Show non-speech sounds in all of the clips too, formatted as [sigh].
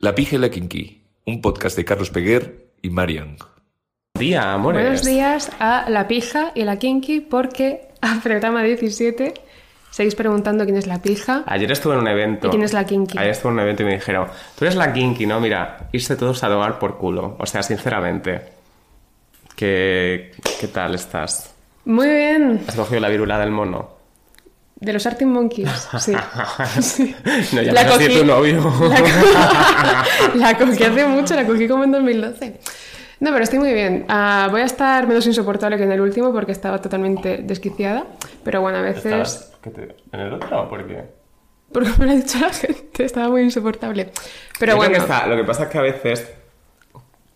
La pija y la kinky, un podcast de Carlos Peguer y Marian. día, amores. Buenos días a la pija y la kinky porque a programa 17 seguís preguntando quién es la pija. Ayer estuve en un evento. ¿Y quién es la kinky? Ayer estuve en un evento y me dijeron, tú eres la kinky, ¿no? Mira, irse todos a tomar por culo. O sea, sinceramente. ¿Qué, qué tal estás? Muy bien. ¿Has cogido la virula del mono? De los Arctic Monkeys, [laughs] sí. Sí. No, ya La has cogí- tu novio. La, co- [laughs] la cogí hace mucho, la cogí como en 2012. No, pero estoy muy bien. Ah, voy a estar menos insoportable que en el último porque estaba totalmente desquiciada. Pero bueno, a veces... ¿Estás ¿qué te- en el otro o por qué? Porque me lo ha dicho la gente, estaba muy insoportable. Pero Yo bueno, que está- lo que pasa es que a veces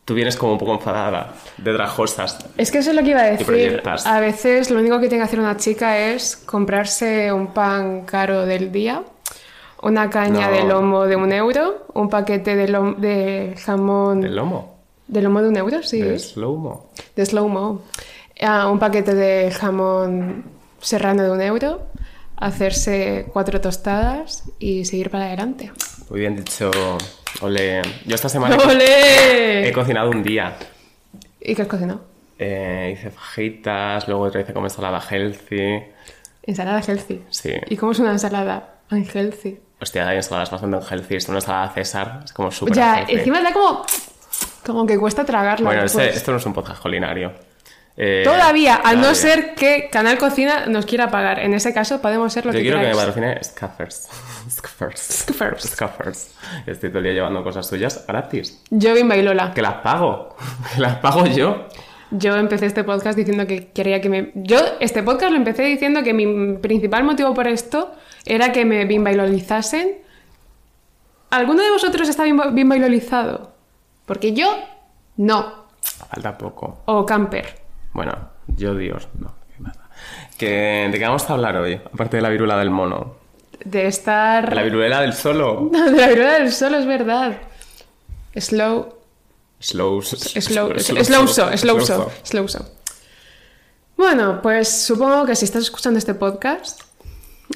tú vienes como un poco enfadada de dragosas. es que eso es lo que iba a decir. A veces lo único que tiene que hacer una chica es comprarse un pan caro del día, una caña No. de lomo de un euro, un paquete de, lom- de jamón... ¿Del lomo? ¿De lomo de un euro? Sí. ¿De slow-mo? de slow-mo, ah, un paquete de jamón serrano de un euro, hacerse cuatro tostadas y seguir para adelante. Muy bien dicho. Ole. Yo esta semana he cocinado un día. ¿Y qué has cocinado? Eh, hice fajitas, luego otra hice como ensalada healthy. Ensalada healthy. Sí. ¿Y cómo es una ensalada unhealthy? Hostia, hay ensaladas bastante healthy. Esto es una ensalada César, es como súper Ya, healthy. encima da como... Como que cuesta tragarla. Bueno, este- pues. esto no es un podcast culinario. Eh, Todavía, a no ser que Canal Cocina nos quiera pagar. En ese caso podemos ser lo Yo que quiero que me patrocine Scaffers. [laughs] Scaffers. Scaffers. Scaffers. Estoy todo el día llevando cosas suyas gratis. Yo, Bimba y Lola. Que las pago. Que [laughs] las pago yo. Yo empecé este podcast diciendo que quería que me... Yo este podcast lo empecé diciendo que mi principal motivo por esto era que me bimbailolizasen. ¿Alguno de vosotros está bimba- bimbailolizado? Porque yo, no. Falta poco. O camper. Bueno, yo Dios, no. qué nada. Que, ¿De qué vamos a hablar hoy? Aparte de la virula del mono. De estar... De la virulera del solo. [laughs] No, de la viruela del sol, es verdad. Slow... Slow. Slow... Slow slow. Bueno, pues supongo que si estás escuchando este podcast,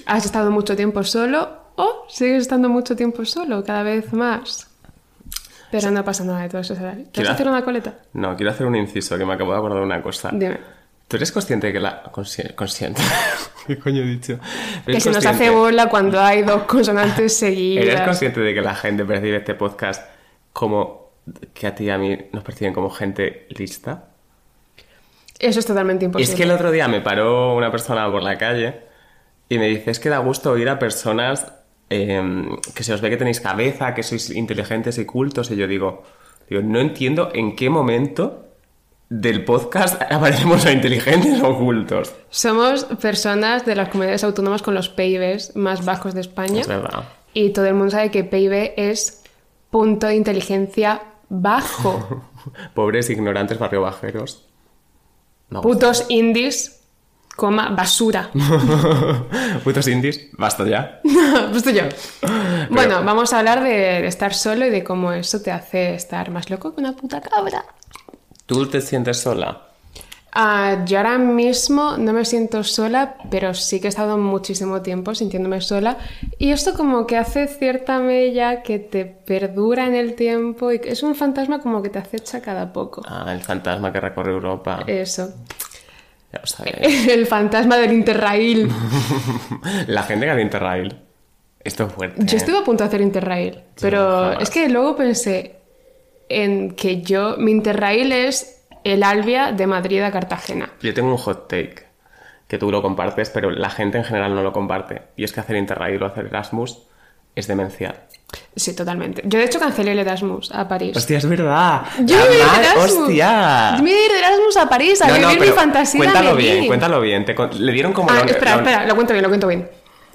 has estado mucho tiempo solo o sigues estando mucho tiempo solo, cada vez más. Pero no pasa nada de todo eso. ¿Quieres Quiero- hacer una coleta? No, quiero hacer un inciso que me acabo de acordar de una cosa. Dime. ¿Tú eres consciente de que la... consci- consciente? [laughs] ¿Qué coño he dicho? Que ¿Eres se nos hace bola cuando hay dos consonantes [laughs] ¿Eres seguidas. consciente de que la gente percibe este podcast como... que a ti y a mí nos perciben como gente lista? Eso es totalmente imposible. Es que el otro día me paró una persona por la calle y me dice, es que da gusto oír a personas eh, que se os ve que tenéis cabeza, que sois inteligentes y cultos. Y yo digo, digo, no entiendo en qué momento del podcast [laughs] aparecemos a inteligentes o cultos. Somos personas de las comunidades autónomas con los PIBs más bajos de España. Es verdad. Y todo el mundo sabe que PIB es punto de inteligencia bajo. [laughs] Pobres ignorantes barrio bajeros. No. Putos indies, coma, basura. [laughs] Putos indies. Basta ya. [laughs] Justo yo. Bueno, vamos a hablar de, estar solo y de cómo eso te hace estar más loco que una puta cabra. ¿Tú te sientes sola? Ah, yo ahora mismo no me siento sola, pero sí que he estado muchísimo tiempo sintiéndome sola. Y esto como que hace cierta mella que te perdura en el tiempo y que es un fantasma como que te acecha cada poco. Ah, el fantasma que recorre Europa. Eso. [laughs] El fantasma del Interrail. [laughs] La gente que hace Interrail. Esto es fuerte. Yo ¿eh? estuve a punto de hacer Interrail, pero jamás. es que luego pensé en que yo, mi Interrail es el Albia de Madrid a Cartagena. Yo tengo un hot take que tú lo compartes, pero la gente en general no lo comparte. Y es que hacer Interrail o hacer Erasmus es demencial. Sí, totalmente. Yo de hecho cancelé el Erasmus a París. ¡Hostia, es verdad! Yo me Erasmus. ¡Hostia! Yo me voy a Erasmus a París a No, no, vivir mi fantasía cuéntalo bien, cuéntalo bien. Te con- le dieron como... Ah, la- espera, espera, lo cuento bien, lo cuento bien.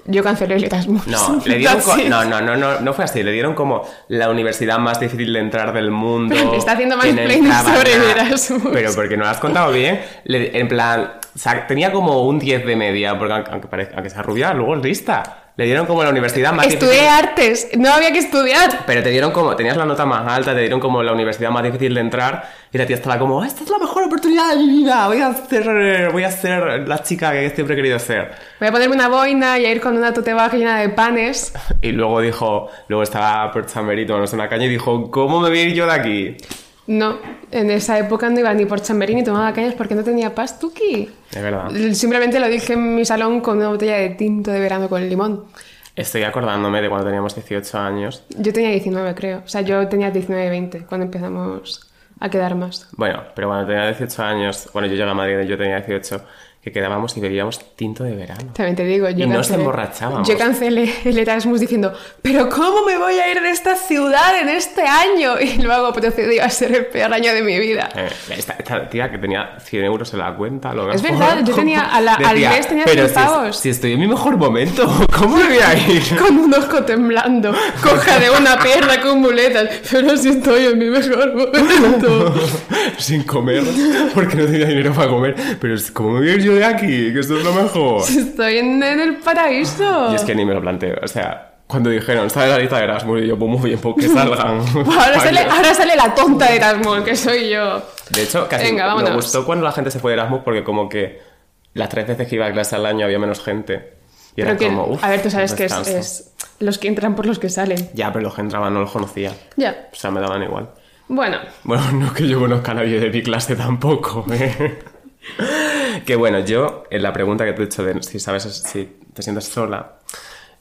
Yo cancelé el Erasmus. No, [laughs] le dieron no, no, no, no, no fue así. Le dieron como la universidad más difícil de entrar del mundo. Pero [laughs] te está haciendo entraba sobre nada. Erasmus. Pero porque no lo has contado bien. le- en plan, o sea, tenía como un 10 de media, porque aunque, parezca, aunque sea rubia, luego es lista. Le dieron como la universidad más Estudié difícil. artes, no había que estudiar. Pero te dieron como, tenías la nota más alta, te dieron como la universidad más difícil de entrar y la tía estaba como, esta es la mejor oportunidad de mi vida, voy a ser, voy a ser la chica que siempre he querido ser. Voy a ponerme una boina y a ir con una tote bag llena de panes. [laughs] Y luego dijo, luego estaba por Chamberí tomándose una caña y dijo, ¿cómo me voy a ir yo de aquí? No, en esa época no iba ni por chamberí ni tomaba cañas porque no tenía pastuki. Es verdad. Simplemente lo dije en mi salón con una botella de tinto de verano con limón. Estoy acordándome de cuando teníamos 18 años. Yo tenía 19, creo. O sea, yo tenía 19, 20 cuando empezamos a quedar más. Bueno, pero cuando tenía 18 años, bueno, yo llegué a Madrid y yo tenía 18, que quedábamos y bebíamos tinto de verano. También te digo, yo Y no cancelé, se emborrachábamos. Yo cancelé el Erasmus diciendo, pero ¿cómo me voy a ir de esta ciudad en este año? [laughs] Y luego procedió a ser el peor año de mi vida. Eh, esta, esta tía que tenía 100 euros en la cuenta, lo Es mejor. verdad, yo tenía- [laughs] a la- al mes tenía pero 100 si, pavos". si estoy en mi mejor momento, [laughs] ¿cómo me voy a ir? Con un ojo temblando, coja de una perra con muletas, pero si estoy en mi mejor momento. Sin comer, porque no tenía dinero para comer. Pero es- ¿cómo me voy a ir yo de aquí? Que esto es lo mejor. [laughs] Estoy en, en el paraíso. Y es que ni me lo planteo. O sea, cuando dijeron, está en la lista de Erasmus, y yo, pues muy bien, pues que [laughs] salgan. Ahora sale, ahora sale la tonta de Erasmus, que soy yo. De hecho, casi Venga, me gustó cuando la gente se fue de Erasmus porque como que las tres veces que iba a clase al año había menos gente. Y era Pero que, como, uff, a ver, tú sabes que es, es los que entran por los que salen. Ya, pero los que entraban no los conocía. Ya. O sea, me daban igual. Bueno, Bueno, [laughs] no es que yo conozca a nadie de mi clase tampoco. ¿eh? [laughs] que bueno, yo, en la pregunta que te he hecho de si sabes si te sientes sola,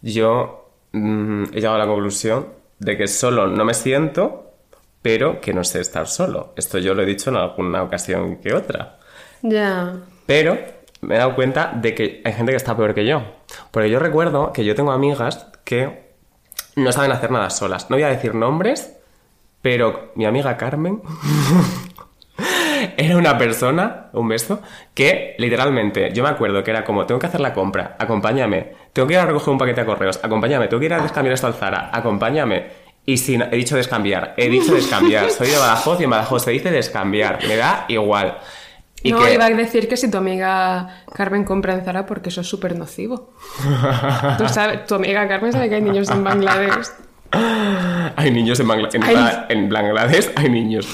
yo mm, he llegado a la conclusión de que solo no me siento, pero que no sé estar solo. Esto yo lo he dicho en alguna ocasión que otra. ya. Pero me he dado cuenta de que hay gente que está peor que yo. Porque yo recuerdo que yo tengo amigas que no saben hacer nada solas. No voy a decir nombres, pero mi amiga Carmen [laughs] era una persona, un beso, que literalmente, yo me acuerdo que era como, tengo que hacer la compra, acompáñame, tengo que ir a recoger un paquete de correos, acompáñame, tengo que ir a descambiar esto al Zara, acompáñame. Y si he dicho descambiar, he dicho descambiar, soy de Badajoz y en Badajoz se dice descambiar, me da igual. Y no, que- iba a decir que si tu amiga Carmen compra en Zara porque eso es súper nocivo. [laughs] Tú sabes, tu amiga Carmen sabe que hay niños en Bangladesh. Hay niños en, Bangla- en, Hay- en Bangladesh, hay niños.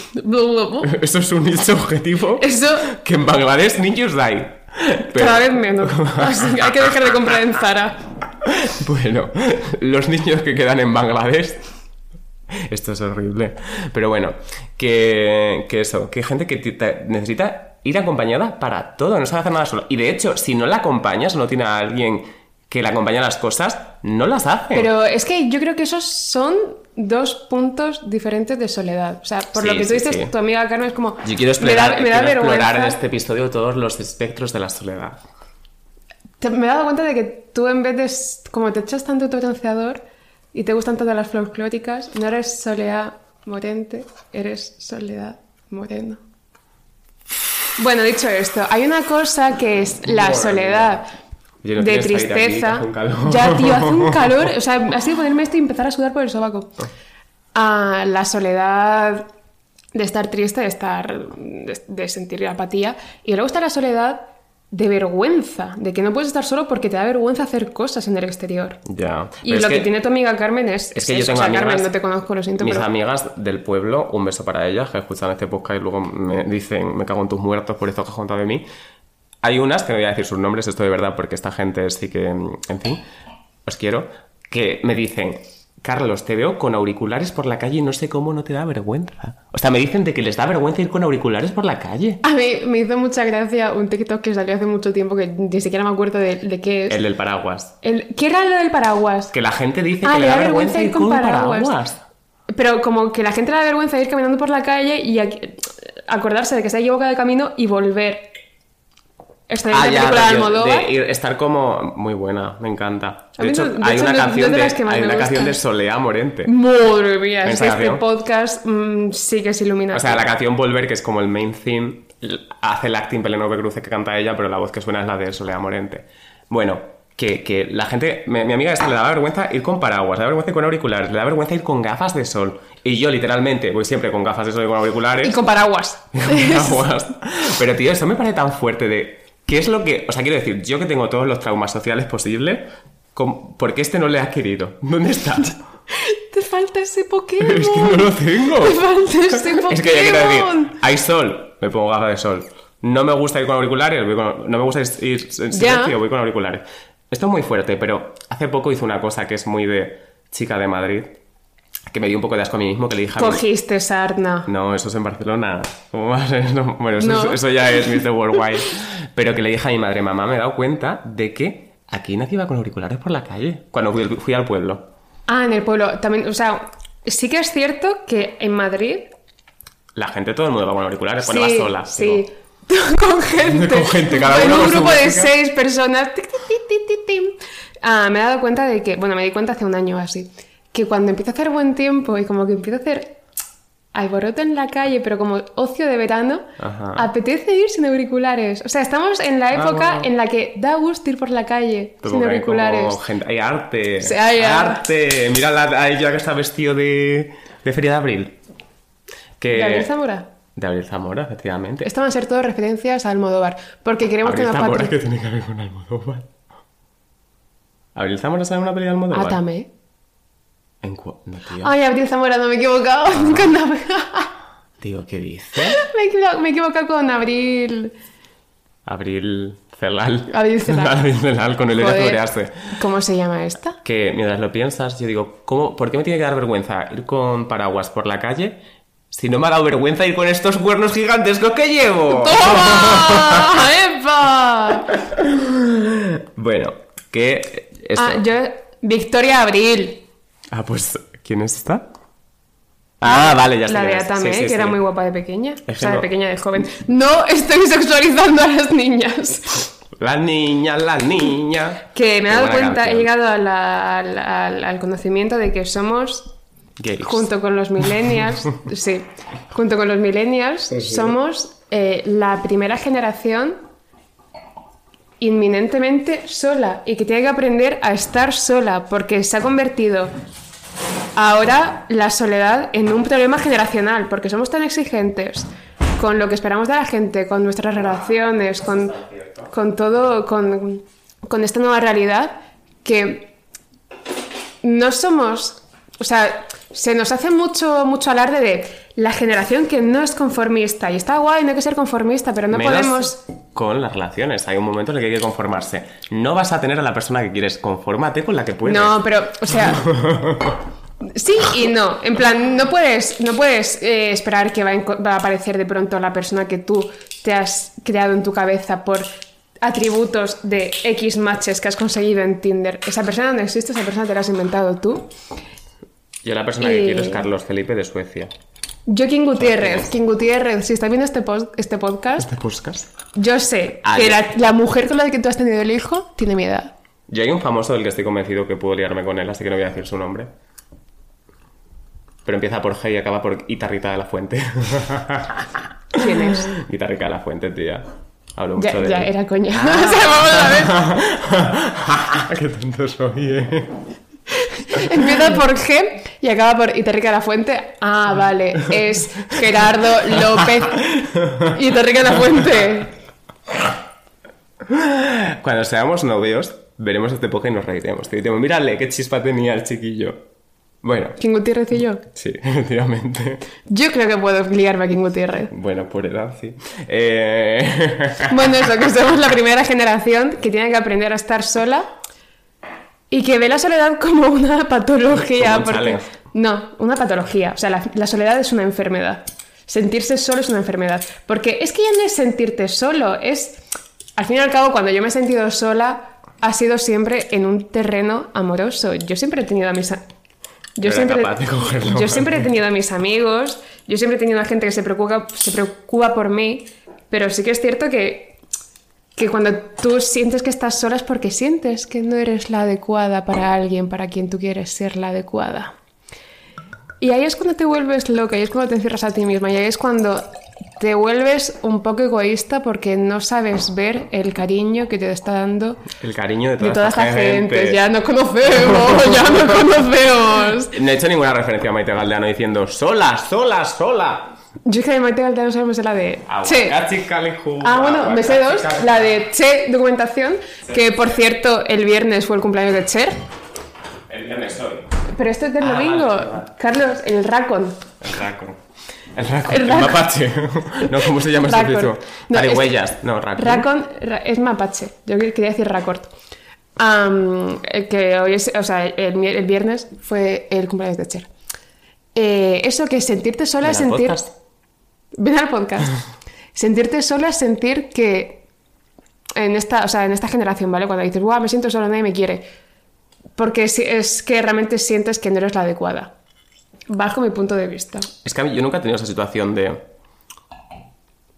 Eso es un objetivo. Eso Que en Bangladesh niños hay. Pero, cada vez menos. Así que hay que dejar de comprar en Zara. bueno, los niños que quedan en Bangladesh. Esto es horrible. Pero bueno, que, que eso, que gente que necesita ir acompañada para todo, no sabe hacer nada solo. Y de hecho, si no la acompañas, no tiene a alguien que le acompañe a las cosas, no las hace. Pero es que yo creo que esos son dos puntos diferentes de soledad. O sea, por Sí, lo que tú sí, dices, sí. tu amiga Carmen es como... Yo quiero me da, explorar, me da quiero explorar en este episodio todos los espectros de la soledad. Te- me he dado cuenta de que tú en vez de... Como te echas tanto potenciador y te gustan todas las folclóricas, no eres Soledad Morente, eres Soledad Moreno. Bueno, dicho esto, hay una cosa que es la soledad Oye, ¿no de aquí, tristeza. calor? Ya, tío, hace un calor. O sea, [laughs] así de ponerme esto y empezar a sudar por el sobaco. A la soledad de estar triste, de estar. de, de sentir apatía. Y luego está la soledad de vergüenza, de que no puedes estar solo porque te da vergüenza hacer cosas en el exterior. Ya. Y lo es que, tiene tu amiga Carmen es. Es que yo eso. tengo o sea, amigas, Carmen, no te conozco, lo siento, mis pero. amigas del pueblo, un beso para ellas, que escuchan este podcast y luego me dicen, me cago en tus muertos por esto que has contado de mí. Hay unas, que no voy a decir sus nombres, esto de verdad, porque esta gente sí que, en fin, os quiero, que me dicen, Carlos, te veo con auriculares por la calle y no sé cómo no te da vergüenza. O sea, me dicen de que les da vergüenza ir con auriculares por la calle. A mí me hizo mucha gracia un TikTok que salió hace mucho tiempo que ni siquiera me acuerdo de, de qué es. El del paraguas. El- ¿Qué era lo del paraguas? Que la gente dice Ah, que le da da vergüenza ir con paraguas. Pero como que la gente le da vergüenza ir caminando por la calle y acordarse de que se ha equivocado de camino y volver. Ah, ya, la película de Almodóvar. estar como muy buena, me encanta. De hecho, no- de hay hecho, una no- canción de de, hay una canción de Soleá Morente. Madre mía, es Esa que este podcast mm, sí que es iluminante. O sea, la canción Volver, que es como el main theme, hace el acting Pelélope Cruce que canta ella, pero la voz que suena es la de Soleá Morente. Bueno, que, que la gente, mi, mi amiga esta le da vergüenza ir con paraguas, le da vergüenza ir con auriculares, le da vergüenza ir con gafas de sol. Y yo literalmente voy siempre con gafas de sol y con auriculares. Y con paraguas. [laughs] Aguas. Pero tío, eso me parece tan fuerte de... ¿Qué es lo que...? O sea, quiero decir, yo que tengo todos los traumas sociales posibles, ¿cómo- ¿por qué este no le ha querido? [laughs] ¿Dónde está? [laughs] Te falta ese Pokémon. es que no lo tengo. [laughs] Te falta ese Pokémon. Es que ya quiero decir, hay sol, me pongo gafas de sol. No me gusta ir con auriculares, voy con- no me gusta ir en silencio, voy con auriculares. Esto es muy fuerte, pero hace poco hice una cosa que es muy de chica de Madrid, que me dio un poco de asco a mí mismo, que le dije a mi- Cogiste sarna. No, eso es en Barcelona. ¿Cómo va a ser [laughs] eso? Bueno, eso, No. eso ya es [laughs] Mr. Worldwide. Pero que le dije a mi madre, mamá, me he dado cuenta de que aquí nadie va con auriculares por la calle. Cuando fui, fui al pueblo. Ah, en el pueblo. También, o sea, sí que es cierto que en Madrid. La gente, todo el mundo va con auriculares cuando va sola. Sí. digo. [laughs] con gente. Con gente, cada en uno un con su grupo de seis personas. Ah, me he dado cuenta de que. Bueno, me di cuenta hace un año así. Que cuando empieza a hacer buen tiempo y como que empieza a hacer alboroto en la calle, pero como ocio de verano, Ajá. apetece ir sin auriculares. O sea, estamos en la época bueno. en la que da gusto ir por la calle Pero sin hay como auriculares. gente- hay arte. Hay arte. Mira la, a ella que está vestido de, de Feria de Abril. Que, ¿De Abril Zamora? De Abril Zamora, efectivamente. Estas van a ser todas referencias a Almodóvar. Porque queremos Abril que nos Zamora, que tiene que ver con Almodóvar. ¿Abril Zamora sale en una peli de Almodóvar? Átame. ¿En cu- No, tío. Ay, Abril Zamora, no me he equivocado. [laughs] Con Ab- [laughs] Tío, ¿qué dice? me, he equivocado con Abril. Abril Celal. Abril Celal. [laughs] Abril Celal con el de Joder, florearse. ¿Cómo se llama esta? Que mientras lo piensas, yo digo, ¿cómo, ¿por qué me tiene que dar vergüenza ir con paraguas por la calle si no me ha dado vergüenza ir con estos cuernos gigantescos que llevo? ¡Toma! ¡Epa! Bueno, que... esto- Ah, yo. Victoria Abril. Ah, pues, ¿quién es esta? Ah, vale, ya sé La de es. Atame, Sí, sí, que era muy guapa de pequeña. que o sea, de no- pequeña, de joven. No estoy sexualizando a las niñas. La niña, la niña. Que me he dado cuenta, he llegado a la- al, al- al conocimiento de que somos Gays. junto con los millennials, [laughs] sí, junto con los millennials, somos eh, la primera generación inminentemente sola y que tiene que aprender a estar sola porque se ha convertido ahora la soledad en un problema generacional porque somos tan exigentes con lo que esperamos de la gente, con nuestras relaciones, con, con todo, con, con esta nueva realidad que no somos, o sea, se nos hace mucho, mucho alarde de la generación que no es conformista. Y está guay, no hay que ser conformista, pero no Menos podemos... con las relaciones. Hay un momento en el que hay que conformarse. No vas a tener a la persona que quieres. Confórmate con la que puedes. No, pero, o sea... [laughs] Sí y no. En plan, no puedes, no puedes eh, esperar que va a, enco- va a aparecer de pronto la persona que tú te has creado en tu cabeza por atributos de X matches que has conseguido en Tinder. Esa persona no existe, esa persona te la has inventado tú. Yo la persona que quiero es Carlos Felipe de Suecia. Yo, King Gutiérrez, King Gutiérrez, si estás viendo este, pos- este podcast, ¿Este podcast? yo sé Ah, que la, la mujer con la que tú has tenido el hijo tiene mi edad. Yo hay un famoso del que estoy convencido que puedo liarme con él, así que no voy a decir su nombre. Pero empieza por G y acaba por Guitarrita de la Fuente. [laughs] ¿Quién es? Guitarrica de la Fuente, tía. Hablo mucho Ya, de ya, él. era coña. O sea, vamos a ver. Qué tonto soy, eh. [laughs] Empieza por G y acaba por Iterrica de la Fuente. Ah, vale. Es Gerardo López Iterrica de la Fuente. Cuando seamos novios, veremos este podcast y nos reiremos. Te diremos, mírale, qué chispa tenía el chiquillo. Bueno, King Gutiérrez y yo. sí, [laughs] efectivamente. Yo creo que puedo liarme a King Gutiérrez. Bueno, por edad, sí. Eh... Bueno, eso, que somos la [laughs] primera generación que tiene que aprender a estar sola y que ve la soledad [laughs] como una patología. Como porque... No, una patología. O sea, la, la soledad es una enfermedad. Sentirse solo es una enfermedad. Porque es que ya no es sentirte solo, es... Al fin y al cabo, cuando yo me he sentido sola, ha sido siempre en un terreno amoroso. Yo siempre he tenido a mis... a- Yo siempre, cogerlo. yo siempre he tenido a mis amigos, yo siempre he tenido a gente que se preocupa, se preocupa por mí, pero sí que es cierto que, que cuando tú sientes que estás sola es porque sientes que no eres la adecuada para alguien para quien tú quieres ser la adecuada. Y ahí es cuando te vuelves loca, ahí es cuando te encierras a ti misma, y ahí es cuando te vuelves un poco egoísta porque no sabes ver el cariño que te está dando El cariño de toda, de toda esta gente. gente. Ya no conocemos, ya no [laughs] conocemos. No he hecho ninguna referencia a Maite Galdeano diciendo sola, sola, sola. Yo es que de Maite Galdeano solo me sé la de Che. Aguacate calijú, Ah, bueno, me sé dos. La de Che Documentación, que por cierto, el viernes fue el cumpleaños de Cher. El viernes hoy. Pero esto es del Ah, domingo. Carlos, el Racon. El racon. El racon. El mapache. [laughs] no, ¿cómo se llama ese sitio? No, es- huellas. No, racon. Racon ra- es mapache. Yo que- quería decir Racord. Am, eh, que hoy es, o sea, el, viernes fue el cumpleaños de Cher. Eh, eso que sentirte sola es sentir. podcast. Ven al podcast. [laughs] sentirte sola es sentir que en esta, o sea, en esta generación, ¿vale? Cuando dices, guau, me siento sola, nadie me quiere. Porque es que realmente sientes que no eres la adecuada. Bajo mi punto de vista. Es que a mí, yo nunca he tenido esa situación de.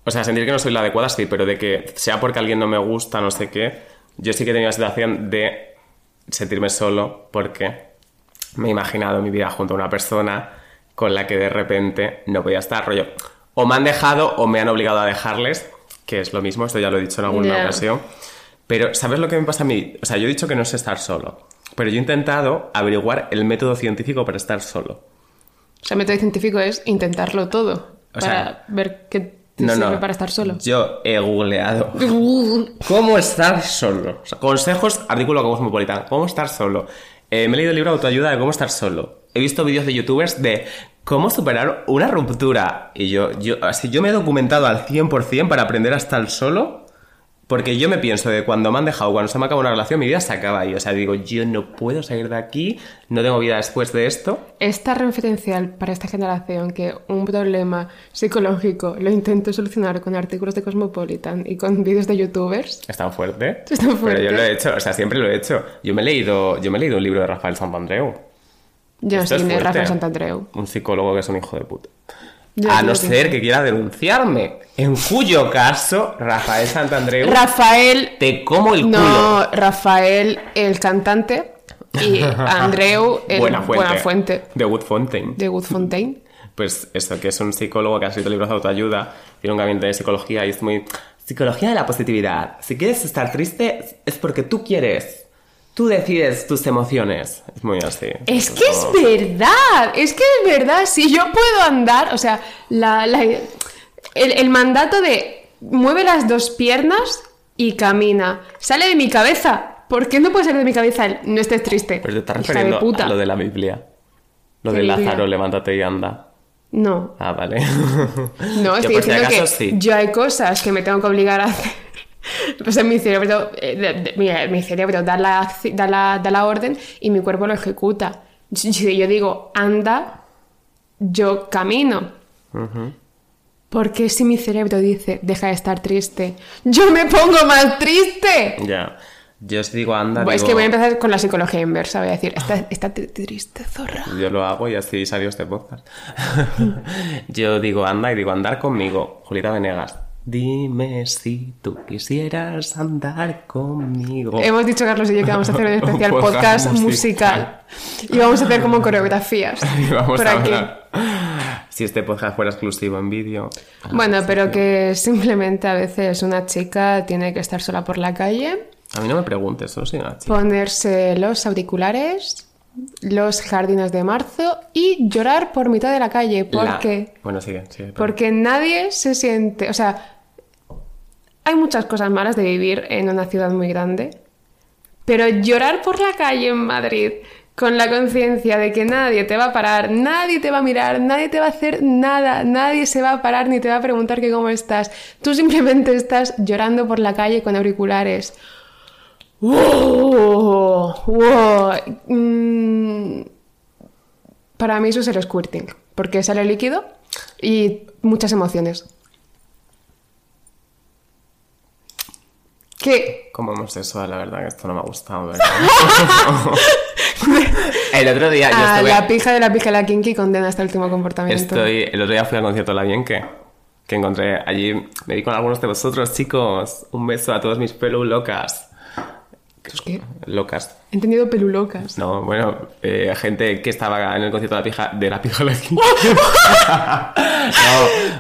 O sea, sentir que no soy la adecuada, sí, pero de que sea porque alguien no me gusta, no sé qué. Yo sí que he tenido la situación de sentirme solo porque me he imaginado mi vida junto a una persona con la que de repente no podía estar, rollo. O me han dejado o me han obligado a dejarles, que es lo mismo, esto ya lo he dicho en alguna ocasión. Pero, ¿sabes lo que me pasa a mí? O sea, yo he dicho que no sé estar solo, pero yo he intentado averiguar el método científico para estar solo. O sea, el método científico es intentarlo todo. O para sea, ver qué te No, sirve no. para estar solo. Yo he googleado cómo estar solo. O sea, consejos, artículo Cosmopolitan. Cómo estar solo. Eh, me he leído el libro autoayuda de cómo estar solo. He visto vídeos de youtubers de cómo superar una ruptura. Y yo, yo, así, yo me he documentado al 100% para aprender a estar solo. Porque yo me pienso de cuando me han dejado, cuando se me acaba una relación, mi vida se acaba ahí. O sea, digo, yo no puedo salir de aquí, no tengo vida después de esto. Es tan referencial para esta generación que un problema psicológico lo intento solucionar con artículos de Cosmopolitan y con vídeos de youtubers. Es tan fuerte. Es tan fuerte. Pero yo lo he hecho, o sea, siempre lo he hecho. Yo me he leído, yo me he leído un libro de Rafael Santandreu. Yo es fuerte. Rafael Santandreu. Un psicólogo que es un hijo de puta. Yo a no ser que quiera denunciarme. En cuyo caso, Rafael Santandreu Rafael. te como el culo. No, Rafael, el cantante. Y [laughs] Andreu, el Buena fuente. Buena Fuente De de. [laughs] Pues eso, que es un psicólogo que ha escrito libros de autoayuda, tiene un gabinete de psicología y es muy... Psicología de la positividad. Si quieres estar triste, es porque tú quieres. Tú decides tus emociones. Es muy así. Es que es verdad, es que es verdad. Si yo puedo andar, o sea, la- la- el, el mandato de mueve las dos piernas y camina, sale de mi cabeza. ¿Por qué no puede salir de mi cabeza el no estés triste? Pero te estás hija refiriendo de puta. a lo de la Biblia. Lo ¿Qué de Biblia? Lázaro, levántate y anda. No, Ah, vale. no, Yo [laughs] estoy si diciendo acaso que sí. yo hay cosas que me tengo que obligar a hacer. Pues en mi cerebro, eh, de- de- mi, cerebro da la, da, la, da la orden y mi cuerpo lo ejecuta. Si yo digo anda, yo camino. Porque si mi cerebro dice deja de estar triste, yo me pongo más triste. Ya. Yo si digo anda, Pues es digo- que voy a empezar con la psicología inversa. Voy a decir, está, está tri- triste, zorra. Yo lo hago y así salió este podcast. [laughs] Yo digo anda y digo andar conmigo. Julieta Venegas. Dime si tú quisieras andar conmigo. Hemos dicho, Carlos y yo, que vamos a hacer un [laughs] especial Un podcast podcast musical. Y vamos a hacer como coreografías. [laughs] Y vamos por a aquí. hablar. Si este podcast fuera exclusivo en vídeo. Bueno, pero que simplemente a veces una chica tiene que estar sola por la calle, A mí no me preguntes, solo soy una chica. ponerse los auriculares, los jardines de marzo y llorar por mitad de la calle. La- Porque, Bueno, sigue, sigue. porque nadie se siente. O sea, hay muchas cosas malas de vivir en una ciudad muy grande, pero llorar por la calle en Madrid con la conciencia de que nadie te va a parar, nadie te va a mirar, nadie te va a hacer nada, nadie se va a parar ni te va a preguntar que cómo estás. Tú simplemente estás llorando por la calle con auriculares. ¡Wow! ¡Wow! Mm, Para mí eso es el squirting, porque sale líquido y muchas emociones. ¿Qué? Como homosexual, la verdad que esto no me ha gustado, ¿verdad? [laughs] el otro día yo Ah, estuve... la pija de la pija de la kinky condena hasta el último comportamiento. Estoy, el otro día fui al concierto de La Bienque, que encontré allí, me di con algunos de vosotros, chicos. Un beso a todos mis pelu locas. ¿Pues qué? Locas. He entendido pelulocas. No, bueno, eh, gente que estaba en el concierto de la pija, de la pija [laughs] no,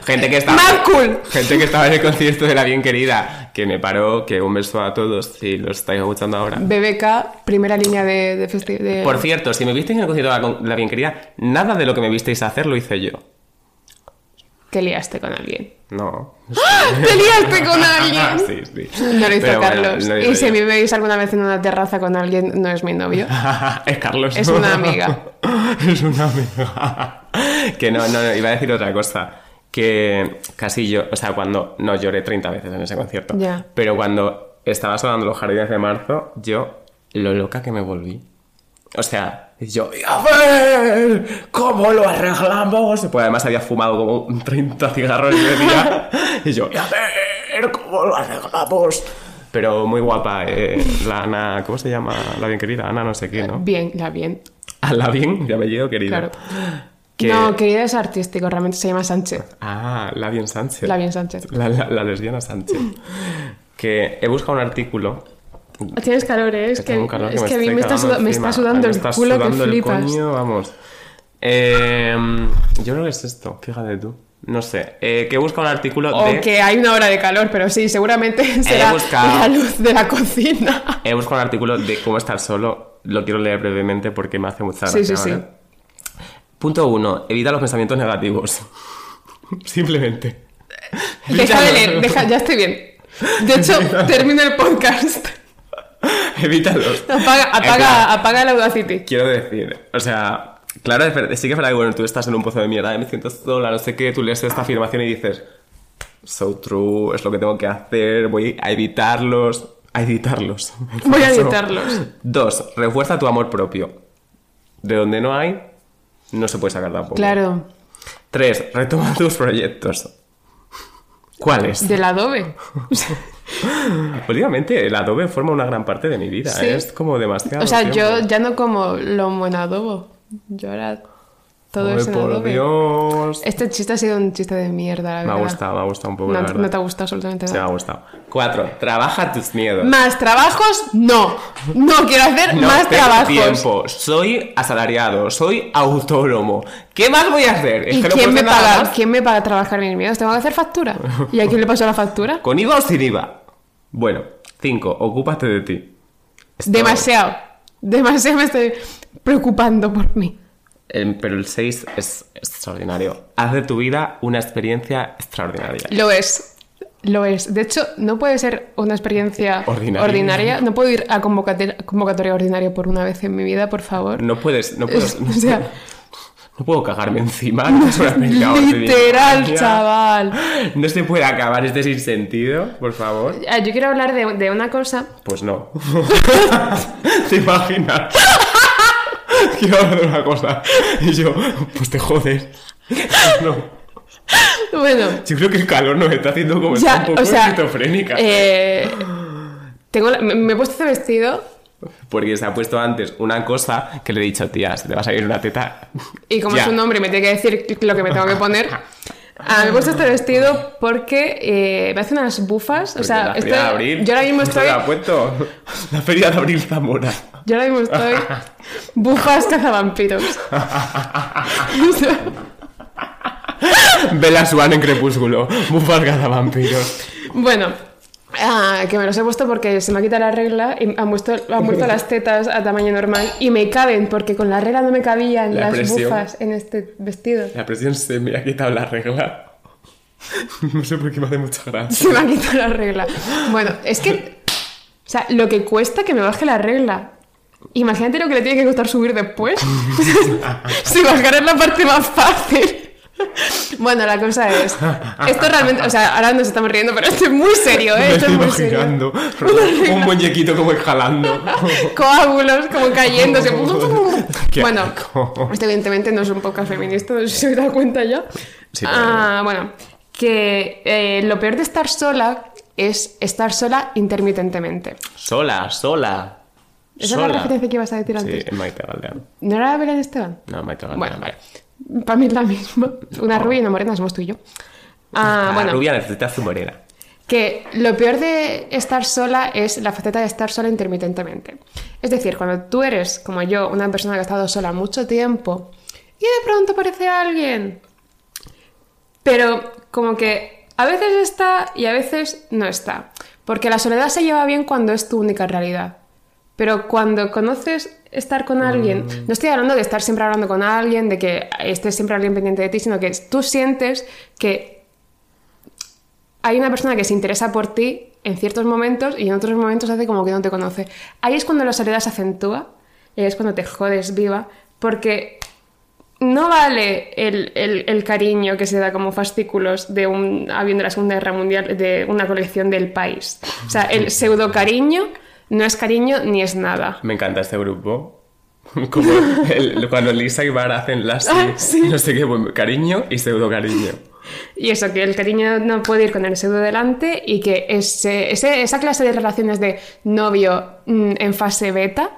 gente que estaba... ¡Más cool! Gente que estaba en el concierto de la bien querida, que me paró, que un beso a todos, si lo estáis escuchando ahora. BBK, primera línea de, de, Por cierto, si me visteis en el concierto de la, de la bien querida, nada de lo que me visteis hacer lo hice yo. [laughs] Te liaste con alguien. No. ¡Te liaste con alguien! sí, sí. No lo hizo Pero Carlos. lo y si yo. me veis alguna vez en una terraza con alguien, no es mi novio. [laughs] es Carlos. Es una amiga. [laughs] es una amiga. que no, no, no, iba a decir otra cosa. Que casi yo, o sea, cuando. No, lloré 30 veces en ese concierto. Ya. Pero cuando estaba sonando los jardines de marzo, yo, lo loca que me volví. O sea, yo, "Y a ver, ¿cómo lo arreglamos? Pues además había fumado como 30 cigarros ese día. [laughs] y yo, "Y a ver, ¿cómo lo arreglamos? Pero muy guapa, eh, la Ana, ¿cómo se llama? La bien querida, Ana no sé qué, ¿no? Bien, la bien. A la bien de apellido querido. Claro. Que- No, querida es artístico, realmente se llama Sánchez. Ah, la bien Sánchez. La bien Sánchez. La, la- la lesbiana Sánchez. [laughs] que he buscado un artículo. Tienes calor, ¿eh? Es que, tengo un calor es que a mí me está, cagando suda- me encima. está sudando el está culo que el flipas. coño, vamos. Eh, yo creo que es esto, fíjate tú. No sé. Eh, que he buscado un artículo O de. que hay una hora de calor, pero sí, seguramente será buscado- la luz de la cocina. He buscado un artículo de cómo estar solo. Lo quiero leer brevemente porque me hace mucha Sí, gracia. sí, sí. ¿vale? Punto uno. Evita los pensamientos negativos. [laughs] Simplemente. Deja de leer, deja, ya estoy bien. De hecho, [laughs] termina el podcast. [laughs] Evítalos. Apaga, plan, apaga, apaga el Audacity. Quiero decir, o sea, claro, sí que es verdad que bueno, tú estás en un pozo de mierda, me siento sola, no sé qué, tú lees esta afirmación y dices, so true, es lo que tengo que hacer, voy a evitarlos, a evitarlos. [laughs] Voy a editarlos. Dos, refuerza tu amor propio. De donde no hay, no se puede sacar tampoco. Claro, Tres, retoma [laughs] tus proyectos. ¿Cuáles? del Adobe. [laughs] Últimamente el Adobe forma una gran parte de mi vida, Sí. ¿eh? es como demasiado. O sea, yo ya no como lomo en Adobe. Yo ahora todo es en por Adobe. Dios. Este chiste ha sido un chiste de mierda, la Me ha gustado, me ha gustado un poco, No, la verdad. no te ha gustado absolutamente Sí, me ha nada. gustado. Cuatro, trabaja tus miedos. Más trabajos, no. No quiero hacer No más tengo trabajos. tiempo, soy asalariado, soy autónomo. ¿Qué más voy a hacer? Es ¿Y que quién me nada paga? ¿Quién me paga trabajar mis miedos? ¿Tengo que hacer factura? ¿Y a quién le pasó la factura? [laughs] ¿Con IVA o sin IVA? Bueno, cinco, ocúpate de ti. Esto- Demasiado. Demasiado me estoy preocupando por mí. Eh, pero el 6 es extraordinario. Haz de tu vida una experiencia extraordinaria. Lo es. Lo es. De hecho, no puede ser una experiencia Ordinaria. ordinaria. No puedo ir a convocatoria, convocatoria ordinaria por una vez en mi vida, por favor. No puedes, no puedo, Es- [laughs] o sea, [laughs] no puedo cagarme [laughs] encima. No, literal, chaval. No se puede acabar este sinsentido, por favor. Ah, Yo quiero hablar de, de una cosa. Pues no. [laughs] ¿Te imaginas? [laughs] Quiero hablar de una cosa. Y yo, pues te jodes. No. Bueno, Yo creo que el calor nos está haciendo como ya, un poco o sea, esquizofrénica. eh, tengo la- me, me he puesto este vestido Porque se ha puesto antes una cosa que le he dicho, tía, se te va a salir una teta. y como Ya. es un hombre y me tiene que decir lo que me tengo que poner. [laughs] Ah, me he puesto este vestido porque eh, me hace unas bufas. O Porque sea, la estoy- feria de abril. yo ahora mismo ¿no estoy. te la? [laughs] La feria de abril Zamora. Yo ahora mismo estoy. [laughs] Bufas cazavampiros. Bella Swan en Crepúsculo. Bufas vampiros. bueno, ah, que me los he puesto porque se me ha quitado la regla y han puesto, han puesto las tetas a tamaño normal y me caben porque con la regla no me cabían La las presión. bufas en este vestido. La presión se me ha quitado la regla. [laughs] No sé por qué me hace mucha gracia. Se me ha quitado la regla. Bueno, es que. O sea, lo que cuesta que me baje la regla. Imagínate lo que le tiene que costar subir después. si bajar es la parte más fácil. [laughs] Bueno, la cosa es. Esto realmente. O sea, ahora nos estamos riendo, pero esto es muy serio, ¿eh? Me Esto estoy es muy serio. imaginando [laughs] un muñequito como jalando. [laughs] Coágulos como cayéndose. Bueno, esto evidentemente no es un podcast feminista, no sé si se da cuenta ya. Sí, pero- ah, bueno, que eh, lo peor de estar sola es estar sola intermitentemente. Sola, sola. ¿Esa es la referencia que ibas a decir Sí, antes? en Maite Galdeano. ¿No era Belén Esteban? No, Maite Galdeano. Bueno, vale. Para mí es la misma. Una rubia y una morena somos tú y yo. Ah, La bueno, rubia necesita su morena. que lo peor de estar sola es la faceta de estar sola intermitentemente. Es decir, cuando tú eres, como yo, una persona que ha estado sola mucho tiempo y de pronto aparece alguien. Pero como que a veces está y a veces no está. Porque la soledad se lleva bien cuando es tu única realidad. Pero cuando conoces estar con alguien, Mm. no estoy hablando de estar siempre hablando con alguien, de que esté siempre alguien pendiente de ti, sino que tú sientes que hay una persona que se interesa por ti en ciertos momentos y en otros momentos hace como que no te conoce. Ahí es cuando la soledad se acentúa, y ahí es cuando te jodes viva, porque no vale el, el- el cariño que se da como fascículos de un avión de la Segunda Guerra Mundial, de una colección del país. O sea, el pseudo cariño no es cariño ni es nada. Me encanta este grupo. [laughs] Como el- cuando Lisa y Bar hacen las Ah, sí. no sé qué, bueno, cariño y pseudo cariño. Y eso, que el cariño no puede ir con el pseudo delante y que ese, ese- esa clase de relaciones de novio mm, en fase beta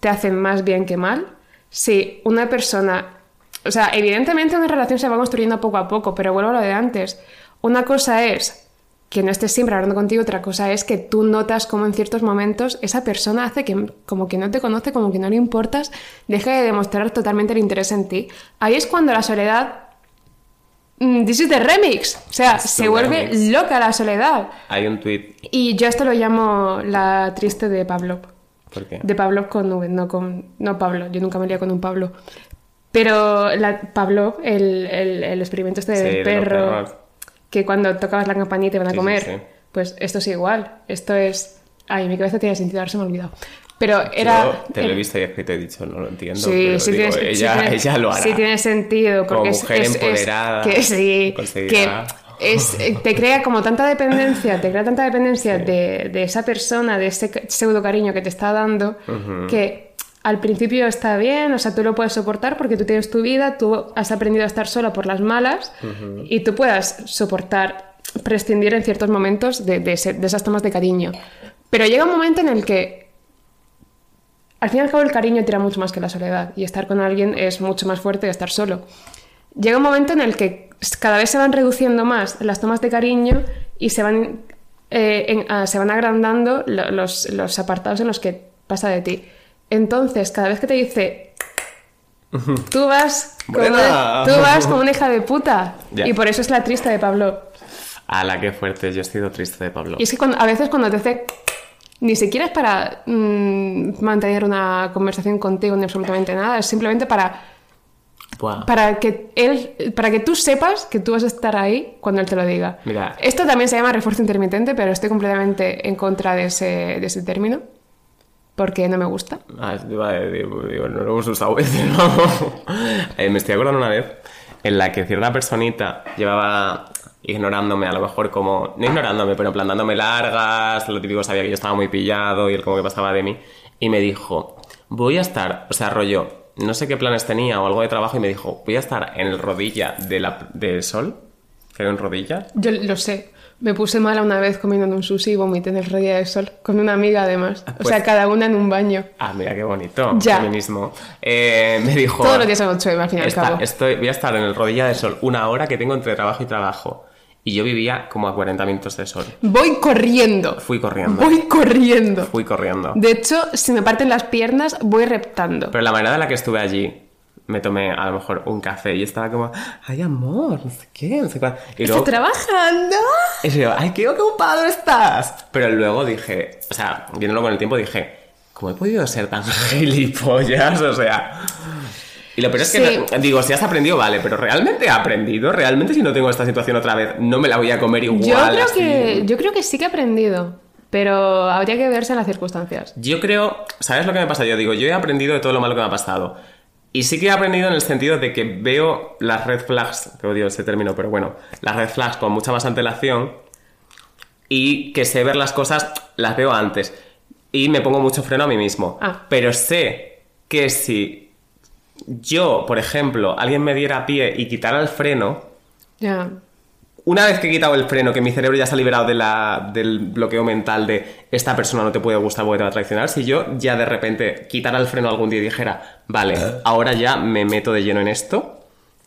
te hacen más bien que mal. Si una persona... O sea, evidentemente una relación se va construyendo poco a poco, pero vuelvo a lo de antes. Una cosa es que no estés siempre hablando contigo, otra cosa es que tú notas como en ciertos momentos esa persona hace que como que no te conoce, como que no le importas, deja de demostrar totalmente el interés en ti. Ahí es cuando la soledad Mm, This is the remix. O sea, It's se vuelve remix. loca la soledad. Hay un tweet. Y yo esto lo llamo la triste de Pablo. ¿Por qué? De Pablo con V, no con. No Pablo, yo nunca me lié con un Pablo. Pero la, Pablo, el, el- el experimento este del perro. Que cuando tocabas la campanita te van a Sí, comer, sí. pues esto es igual. Esto es. Ay, mi cabeza tiene sentido, ahora se me ha olvidado. Pero era. Yo te lo he visto y escrito y he dicho, no lo entiendo. Sí, pero sí, digo, tiene, sí ella, tiene- ella lo hará. Sí tiene sentido, Como porque es- mujer es, es- empoderada, que sí, que conseguirá. es, eh, te crea como tanta dependencia, te crea tanta dependencia de, de esa persona, de ese pseudo cariño que te está dando, que al principio está bien, o sea, tú lo puedes soportar porque tú tienes tu vida, tú has aprendido a estar sola por las malas y tú puedas soportar, prescindir en ciertos momentos de, de ese- de esas tomas de cariño. Pero llega un momento en el que al fin y al cabo el cariño tira mucho más que la soledad y estar con alguien es mucho más fuerte que estar solo. Llega un momento en el que cada vez se van reduciendo más las tomas de cariño y se van, eh, en- ah, se van agrandando lo- los, los apartados en los que pasa de ti. Entonces, cada vez que te dice, tú vas como, Buena. tú vas como una hija de puta. Ya. Y por eso es la triste de Pablo. la qué fuerte. Yo he sido triste de Pablo. Y es que cuando- a veces cuando te hace... Ni siquiera es para mm, mantener una conversación contigo ni absolutamente nada, es simplemente para, para, que él, para que tú sepas que tú vas a estar ahí cuando él te lo diga. Mira. Esto también se llama refuerzo intermitente, pero estoy completamente en contra de ese, de ese término, porque no me gusta. Ah, digo, digo, no lo hemos usado veces. [laughs] Eh, me estoy acordando una vez en la que cierta personita llevaba ignorándome, a lo mejor como, no ignorándome, pero en plan dándome largas, lo típico sabía que yo estaba muy pillado y él como que pasaba de mí, y me dijo, voy a estar, o sea, rollo, no sé qué planes tenía o algo de trabajo, y me dijo, voy a estar en el rodilla de la, del sol, que en rodilla, Yo lo sé. Me puse mala una vez comiendo un sushi y vomité en el rodilla de sol, con una amiga además. o pues- sea, cada una en un baño. Ah, mira qué bonito. Ya. Feminismo. Eh, me dijo. Todos los días a 8 al fin y al "Esta- cabo. estoy, voy a estar en el rodilla de sol una hora que tengo entre trabajo y trabajo. Y yo vivía como a 40 minutos de sol. Voy corriendo. Fui corriendo. Voy corriendo. Fui corriendo. De hecho, si me parten las piernas, voy reptando. Pero la manera en la que estuve allí, me tomé a lo mejor un café y estaba como, ay amor, no sé qué, no sé cuál. Y ¡Está luego, trabajando! y yo, ay, qué ocupado estás. Pero luego dije, o sea, viéndolo con el tiempo dije, ¿cómo he podido ser tan [laughs] gilipollas? O sea. Y lo peor es que, Sí. no- digo, si has aprendido, vale, pero ¿realmente he aprendido? ¿Realmente si no tengo esta situación otra vez, no me la voy a comer igual? Yo creo, así? que, yo creo que sí que he aprendido, pero habría que verse en las circunstancias. Yo creo, ¿sabes lo que me pasa? Yo digo, yo he aprendido de todo lo malo que me ha pasado. Y sí que he aprendido en el sentido de que veo las red flags, que odio ese término, pero bueno, las red flags con mucha más antelación y que sé ver las cosas, las veo antes. Y me pongo mucho freno a mí mismo. Ah. Pero sé que si yo, por ejemplo, alguien me diera pie y quitara el freno, Ya. Una vez que he quitado el freno, que mi cerebro ya se ha liberado de la- del bloqueo mental de esta persona no te puede gustar porque te va a traicionar, si yo ya de repente quitara el freno algún día y dijera, vale, ahora ya me meto de lleno en esto,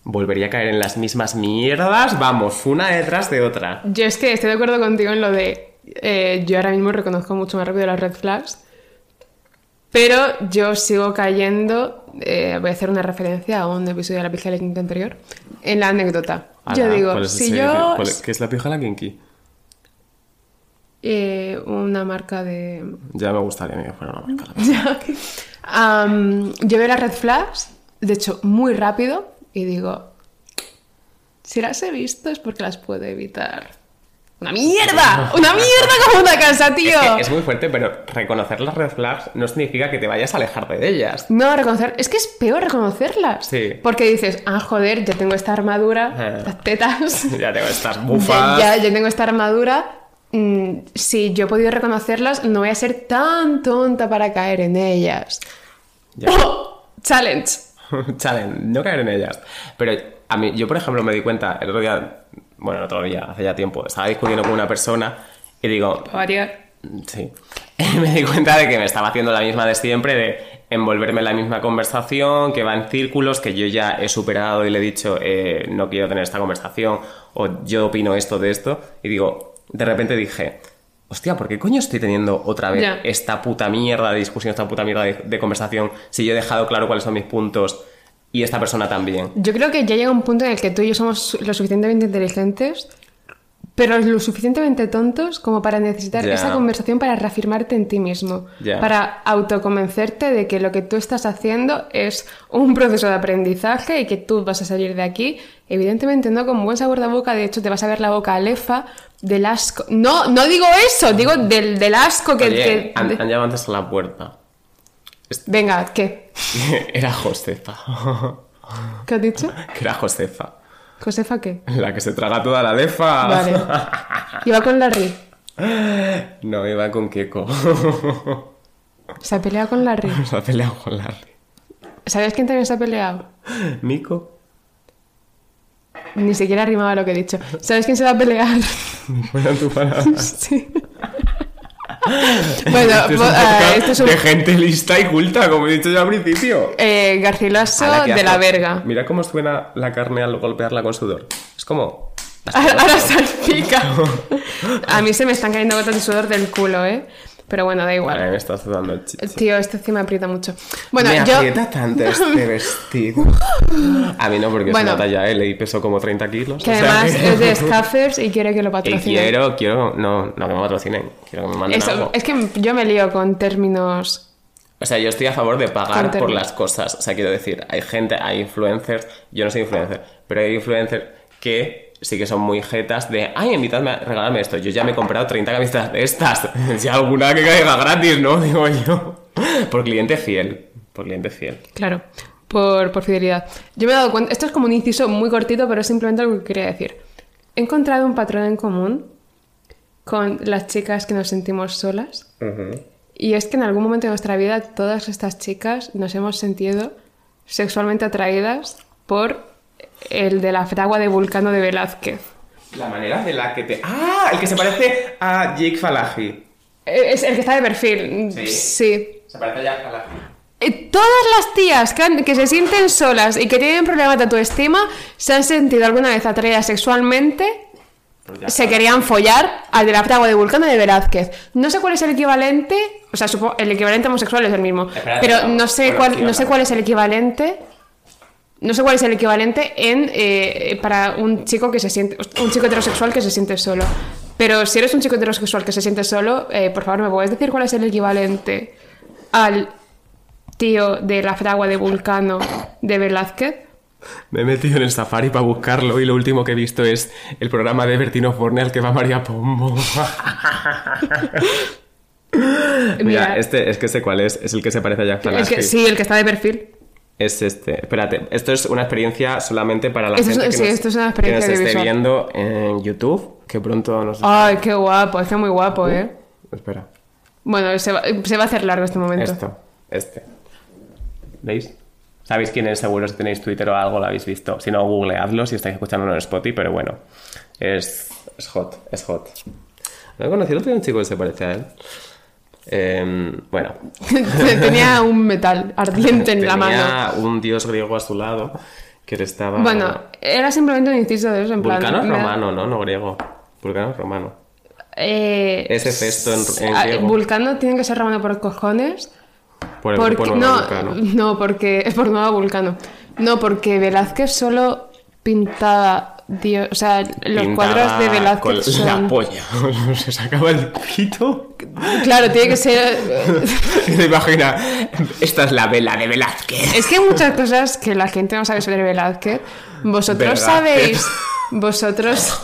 volvería a caer en las mismas mierdas, vamos, una detrás de otra. Yo es que estoy de acuerdo contigo en lo de. eh, yo ahora mismo reconozco mucho más rápido las red flags. Pero yo sigo cayendo. eh, voy a hacer una referencia a un episodio de la pija Kinky anterior. En la anécdota. Yo digo, ¿cuál es si yo. es- ¿Qué es la pija la kinky? eh, una marca de... Ya me gustaría que fuera una marca. la [laughs] yo veo las red flags, de hecho, muy rápido, y digo, si las he visto es porque las puedo evitar. ¡Una mierda! ¡Una mierda como una casa, tío! Es que es muy fuerte, pero reconocer las red flags no significa que te vayas a alejarte de ellas. No, reconocer. Es que es peor reconocerlas. Sí. Porque dices, ah, joder, ya tengo esta armadura, las tetas. [laughs] Ya tengo estas ya, bufas. ya, ya tengo esta armadura. Mm, si yo he podido reconocerlas, no voy a ser tan tonta para caer en ellas. Ya. [laughs] ¡Oh! Challenge. [laughs] Challenge, no caer en ellas. Pero a mí, yo por ejemplo me di cuenta el otro día, bueno, el otro día, hace ya tiempo, estaba discutiendo con una persona y digo, Para variar. sí, [laughs] me di cuenta de que me estaba haciendo la misma de siempre, de envolverme en la misma conversación, que va en círculos, que yo ya he superado y le he dicho, eh, no quiero tener esta conversación, o yo opino esto de esto, y digo, de repente dije, hostia, ¿por qué coño estoy teniendo otra vez esta puta mierda de discusión, esta puta mierda de, de conversación, si yo he dejado claro cuáles son mis puntos y esta persona también? Yo creo que ya llega un punto en el que tú y yo somos lo suficientemente inteligentes, pero lo suficientemente tontos como para necesitar Ya. esa conversación para reafirmarte en ti mismo, Ya. para autoconvencerte de que lo que tú estás haciendo es un proceso de aprendizaje y que tú vas a salir de aquí, evidentemente no con buen sabor de boca, de hecho te vas a ver la boca alefa del asco. No, no digo eso, digo del, del asco que... Oye, que- han, han llamado antes a la puerta. Venga, ¿qué? [laughs] Era Josefa. [laughs] ¿Qué has dicho? que era Josefa. ¿Josefa qué? La que se traga toda la lefa. Vale. [laughs] Iba con Larry. No, iba con Keko. Se ha peleado con Larry. se ha peleado con Larry. ¿Sabes quién también se ha peleado? Nico. Ni siquiera rimaba lo que he dicho. ¿Sabes quién se va a pelear? Fueron tus palabras. sí. [laughs] bueno, Este es un es de gente lista y culta, como he dicho yo al principio. eh, Garcilaso de la verga. Mira cómo suena la carne al golpearla con sudor. Es como. [laughs] Ahora salpica. [laughs] A mí se me están cayendo gotas de sudor del culo, ¿eh? Pero bueno, da igual. Vale, me está sudando el. Tío, este sí me aprieta mucho. Bueno, me yo... aprieta tanto [laughs] este vestido. A mí no, porque Bueno. es una talla L y peso como 30 kilos. Que o sea además que- es de Scaffers y quiere que lo [laughs] Y patrocine. quiero, quiero, no, no que me patrocinen, quiero que me manden Eso- algo. es que yo me lío con términos... O sea, yo estoy a favor de pagar por las cosas. O sea, quiero decir, hay gente, hay influencers, yo no soy influencer, pero hay influencers que sí que son muy jetas de, ay, invitadme a regalarme esto. Yo ya me he comprado 30 camisetas de estas. [laughs] Si alguna que caiga gratis, ¿no? [laughs] Digo yo. Por cliente fiel. Por cliente fiel. Claro, por, por fidelidad. Yo me he dado cuenta, esto es como un inciso muy cortito, pero es simplemente algo que quería decir. He encontrado un patrón en común con las chicas que nos sentimos solas. Y es que en algún momento de nuestra vida todas estas chicas nos hemos sentido sexualmente atraídas por el de la fragua de Vulcano de Velázquez. La manera de la que te... ¡Ah! El que se parece a Jake Falahi. Eh, Es el que está de perfil. Sí. sí. Se parece a Jake Falahi. Eh, Todas las tías que, han- que se sienten solas y que tienen problemas de autoestima se han sentido alguna vez atraídas sexualmente, Pues se querían follar al de la fragua de Vulcano de Velázquez. No sé cuál es el equivalente, o sea, supongo, el equivalente homosexual es el mismo, Espérate, pero no, no sé, cuál, no sé cuál es el equivalente. No sé cuál es el equivalente en eh, para un chico que se siente un chico heterosexual que se siente solo. Pero si eres un chico heterosexual que se siente solo, eh, por favor, ¿me puedes decir cuál es el equivalente al tío de la fragua de Vulcano de Velázquez? Me he metido en el safari para buscarlo y lo último que he visto es el programa de Bertino Forne al que va María Pombo. [laughs] Mira, Mira, este es que sé cuál es, es el que se parece a Jack sí, el que está de perfil. Es este. Espérate, esto es una experiencia solamente para la Esto es- gente que, sí, nos, esto es una que nos experiencia esté viendo en YouTube, que pronto nos... Ay, qué guapo, es que muy guapo, ¿eh? Espera, Bueno, se va, se va a hacer largo este momento. esto, este. ¿Veis? ¿Sabéis quién es? Seguro si tenéis Twitter o algo lo habéis visto. Si no, googleadlo si estáis escuchándolo en Spotify, pero bueno. Es, es hot, es hot. No he conocido día un chico que se parece a él. Em, bueno, [laughs] Tenía un metal ardiente en la mano. tenía un dios griego a su lado que le estaba... Bueno, era simplemente un inciso de eso, en plan... Vulcano me da- romano, ¿no? No griego. Vulcano romano. Eh, Ese Festo en- en ah, griego. Vulcano tiene que ser romano por cojones. Por el Porque, no, Vulcano. [laughs] no, porque es [laughs] por nuevo Vulcano. No, porque Velázquez solo pintaba Dios, o sea, los Pintaba cuadros de con Velázquez son... la [laughs] polla. [laughs] Se sacaba el pito. Claro, tiene que ser... [laughs] Te imagina, esta es la vela de Velázquez. Es que hay muchas cosas que la gente no sabe sobre Velázquez. Vosotros Velázquez. sabéis... Vosotros...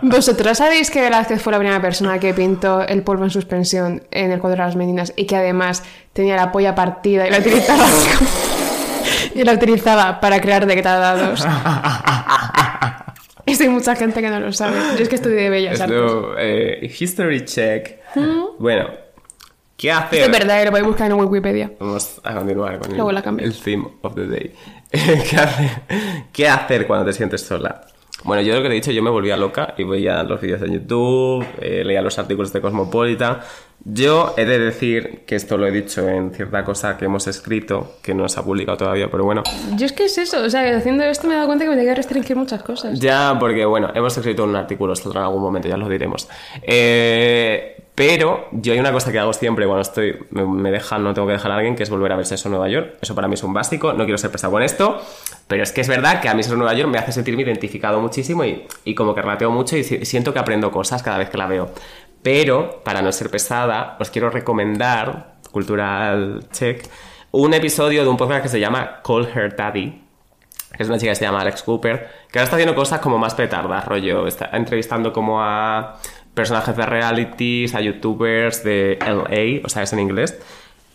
Vosotros sabéis que Velázquez fue la primera persona que pintó el polvo en suspensión en el cuadro de las meninas y que además tenía la polla partida y la utilizaba y la utilizaba para crear decretados. Esto hay mucha gente que no lo sabe. Yo es que estudié de Bellas Artes. Eh, history check. Bueno, ¿qué hacer? es verdad, lo podéis buscar en Wikipedia. Vamos a continuar con Luego la el, cambio. el theme of the day. [laughs] ¿Qué hacer? ¿Qué hacer cuando te sientes sola? Bueno, yo lo que te he dicho, yo me volvía loca y veía los vídeos de YouTube, eh, leía los artículos de Cosmopolitan. Yo he de decir que esto lo he dicho en cierta cosa que hemos escrito, que no se ha publicado todavía, pero bueno, Yo es que es eso, o sea, haciendo esto me he dado cuenta que me tenía que restringir muchas cosas. ya, porque bueno, hemos escrito un artículo esto en algún momento, ya lo diremos. Eh, pero yo hay una cosa que hago siempre cuando estoy, me, me dejan, no tengo que dejar a alguien, que es volver a ver Sexo en Nueva York. Eso para mí es un básico, no quiero ser pesado con esto, pero es que es verdad que a mí Sexo en Nueva York me hace sentirme identificado muchísimo y, y como que relateo mucho y si- siento que aprendo cosas cada vez que la veo. Pero, para no ser pesada, os quiero recomendar, cultural check, un episodio de un podcast que se llama Call Her Daddy, que es una chica que se llama Alex Cooper, que ahora está haciendo cosas como más petardas, rollo, está entrevistando como a personajes de realities, a youtubers de LA, o sea, es en inglés.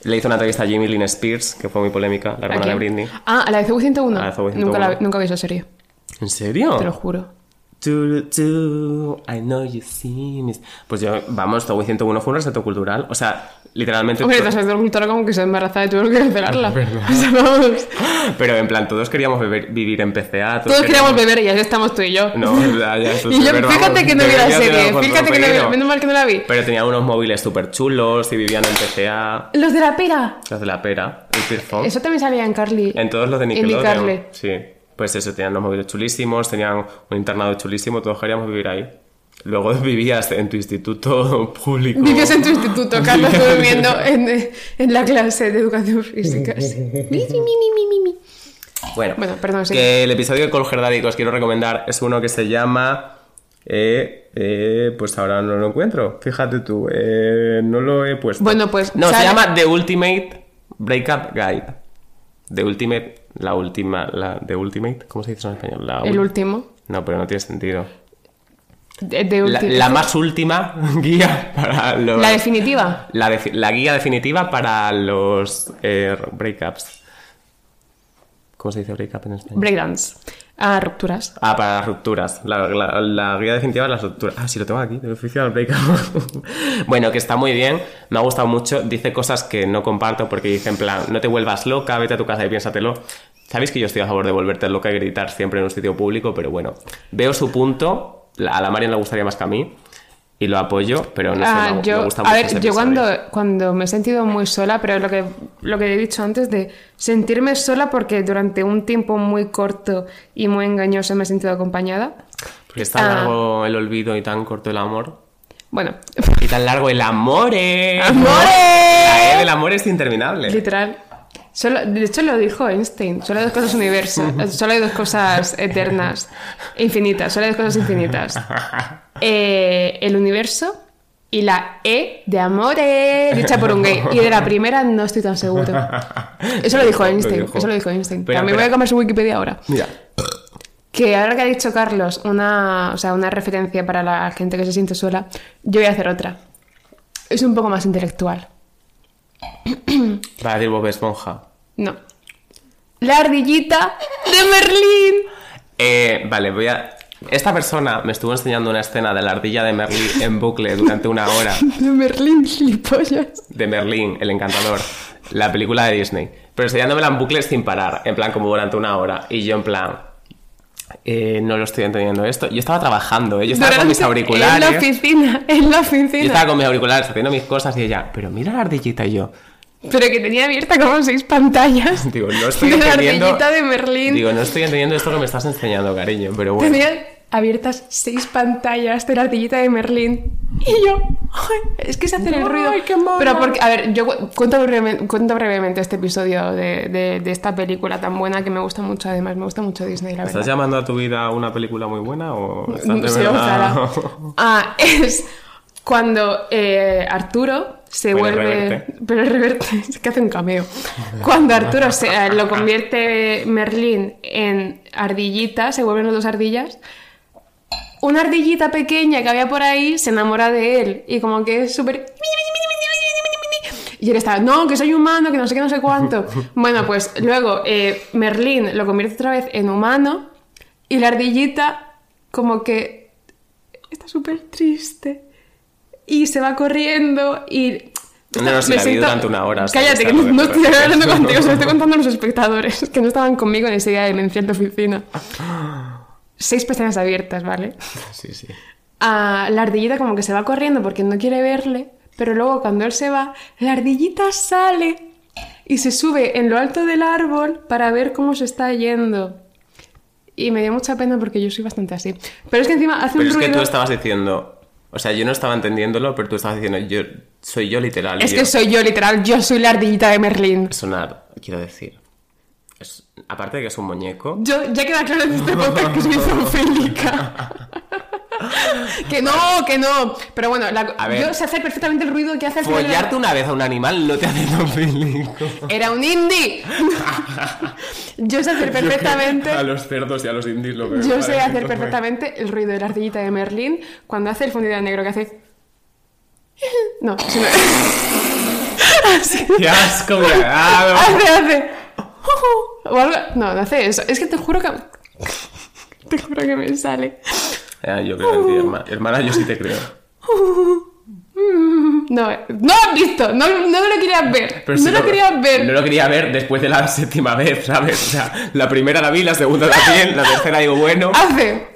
Le hizo una entrevista a Jimmy Lynn Spears, que fue muy polémica, la ¿A hermana de? Britney. Ah, a la de CW101. A la de CW101. Nunca, la, nunca vi esa serie, ¿En serio? te lo juro. I know you see me. Pues yo, vamos, Togo 101 fue un resalto cultural. O sea, literalmente. Hombre, to- te has de cultura como que se embaraza y tuvieron que cancelarla. [laughs] O sea, vamos. Pero en plan, todos queríamos beber- vivir en PCA. Todos queríamos beber y ya estamos tú y yo. No, ya, ya, [laughs] es y yo, beber, fíjate vamos, que no vi la serie, fíjate que no vi, menos mal que no la vi. Pero tenía unos móviles súper chulos y vivían en PCA. Los de la pera. Los de la pera, el Pearphone. Eso también salía en Carly. En todos los de En Nickelodeon. iCarly. Sí. Pues eso, tenían unos móviles chulísimos, tenían un internado chulísimo, todos queríamos vivir ahí. Luego [laughs] vivías en tu instituto [laughs] público. Vivías en tu instituto, Carlos, durmiendo en, en la clase de educación física. [laughs] Bueno, Bueno, perdón, sí. que el episodio de Daddy que os quiero recomendar es uno que se llama... eh, eh, pues ahora no lo encuentro. Fíjate tú, eh, no lo he puesto. Bueno, pues, No, se llama The Ultimate Breakup Guide. The Ultimate, la última, la The Ultimate, ¿cómo se dice en español? La El último. No, pero no tiene sentido. De, de La, más última [laughs] guía para los... La definitiva. la la guía definitiva para los eh, breakups. ¿Cómo se dice breakup en español? Breakdance. Ah, rupturas. Ah, para las rupturas. La, la- la guía definitiva de las rupturas. Ah, sí, lo tengo aquí, el oficial breakup. [laughs] bueno, que está muy bien, me ha gustado mucho. Dice cosas que no comparto porque dice en plan, no te vuelvas loca, vete a tu casa y piénsatelo. Sabéis que yo estoy a favor de volverte loca y gritar siempre en un sitio público, pero bueno, veo su punto. A la Marian le gustaría más que a mí y lo apoyo, pero no sé, Ah, me, me yo, gusta a mucho ver, ese yo cuando, cuando me he sentido muy sola, pero lo que, lo que he dicho antes de sentirme sola porque durante un tiempo muy corto y muy engañoso me he sentido acompañada. Porque es tan Ah. largo el olvido y tan corto el amor. Bueno, Y tan largo el amor. [laughs] ¡Amore! La E del amor es interminable. literal. Solo, de hecho lo dijo Einstein, solo hay dos cosas universas, [laughs] solo hay dos cosas eternas, infinitas, solo hay dos cosas infinitas. Eh, el universo y la E de amore, dicha por un gay. Y de la primera no estoy tan seguro. [laughs] Eso lo dijo Lo Einstein, dijo. eso lo dijo Einstein. Pero, a mí pero- voy a comer su Wikipedia ahora. Mira. Que ahora que ha dicho Carlos una, o sea, una referencia para la gente que se siente sola, yo voy a hacer otra. Es un poco más intelectual. Va a decir Bob Esponja. No. La ardillita de Merlín. Eh, vale, voy a. Esta persona me estuvo enseñando una escena de la ardilla de Merlín en bucle durante una hora. [laughs] De Merlín, gilipollas. De Merlín, el encantador. La película de Disney. Pero enseñándomela en bucle sin parar. En plan, como durante una hora. Y yo, en plan. Eh, no lo estoy entendiendo esto. Yo estaba trabajando, ¿eh? Yo estaba con mis auriculares. En la oficina, en la Yo oficina. estaba con mis auriculares haciendo mis cosas y ella, pero mira la ardillita y yo. Pero que tenía abierta como seis pantallas. [laughs] Digo, no estoy de la entendiendo. ardillita de Merlín. Digo, no estoy entendiendo esto que me estás enseñando, cariño, pero bueno. Tenía abiertas seis pantallas de la ardillita de Merlín. Y yo, "Ay, es que se hace el ruido. Ay, qué. Pero porque, a ver, yo cu- cuento brevemente, cuento brevemente este episodio de, de- de esta película tan buena que me gusta mucho, además, me gusta mucho Disney, la ¿Estás verdad. llamando a tu vida una película muy buena o estás de Sí, verdad? [laughs] Ah, es cuando eh, Arturo se vuelve. reverte. Pero el reverte, [laughs] es que hace un cameo. Cuando Arturo se, eh, lo convierte Merlín en ardillita, se vuelven los dos ardillas. Una ardillita pequeña que había por ahí se enamora de él y como que es súper... Y él está, no, que soy humano, que no sé qué, no sé cuánto. [laughs] Bueno, pues luego eh, Merlín lo convierte otra vez en humano y la ardillita como que está súper triste y se va corriendo y... No, no, si la vi durante una hora, Cállate, que no, estoy hablando [laughs] contigo, se lo estoy contando a los espectadores que no estaban conmigo en ese día de demencia en la oficina. [laughs] Seis pestañas abiertas, ¿vale? [laughs] Sí, sí. a la ardillita como que se va corriendo porque no quiere verle, pero luego cuando él se va, la ardillita sale y se sube en lo alto del árbol para ver cómo se está yendo. Y me dio mucha pena porque yo soy bastante así. Pero es que encima hace Pero un es que tú estabas diciendo... O sea, yo no estaba entendiéndolo, pero tú estabas diciendo, yo soy yo literal. Es yo- que soy yo, literal, yo soy la ardillita de Merlín. Una... Quiero decir... aparte de que es un muñeco... Yo, ya queda claro en este podcast que soy [laughs] zoofílica. que no, que no. Pero bueno, la- A ver. yo sé hacer perfectamente el ruido que hace el la- Follarte una vez a un animal no te hace zoofílico. Era un indie. [laughs] yo sé hacer perfectamente. A los cerdos y a los indios lo veo. Yo sé hacer perfectamente el ruido de la ardillita de Merlín cuando hace el fundido negro que hace. [laughs] No, eso no- Así- ¡Qué asco hace, hace. O algo- No, no hace eso. Es que te juro que. [laughs] Te juro que me sale. Yo creo en ti, hermana. [laughs] Hermana, yo sí te creo. [laughs] No, no lo has visto. No, no lo querías ver. Pero no si lo querías ver. No lo quería ver después de la séptima vez, ¿sabes? O sea, la primera la vi, la segunda también, la tercera digo, bueno. Hace.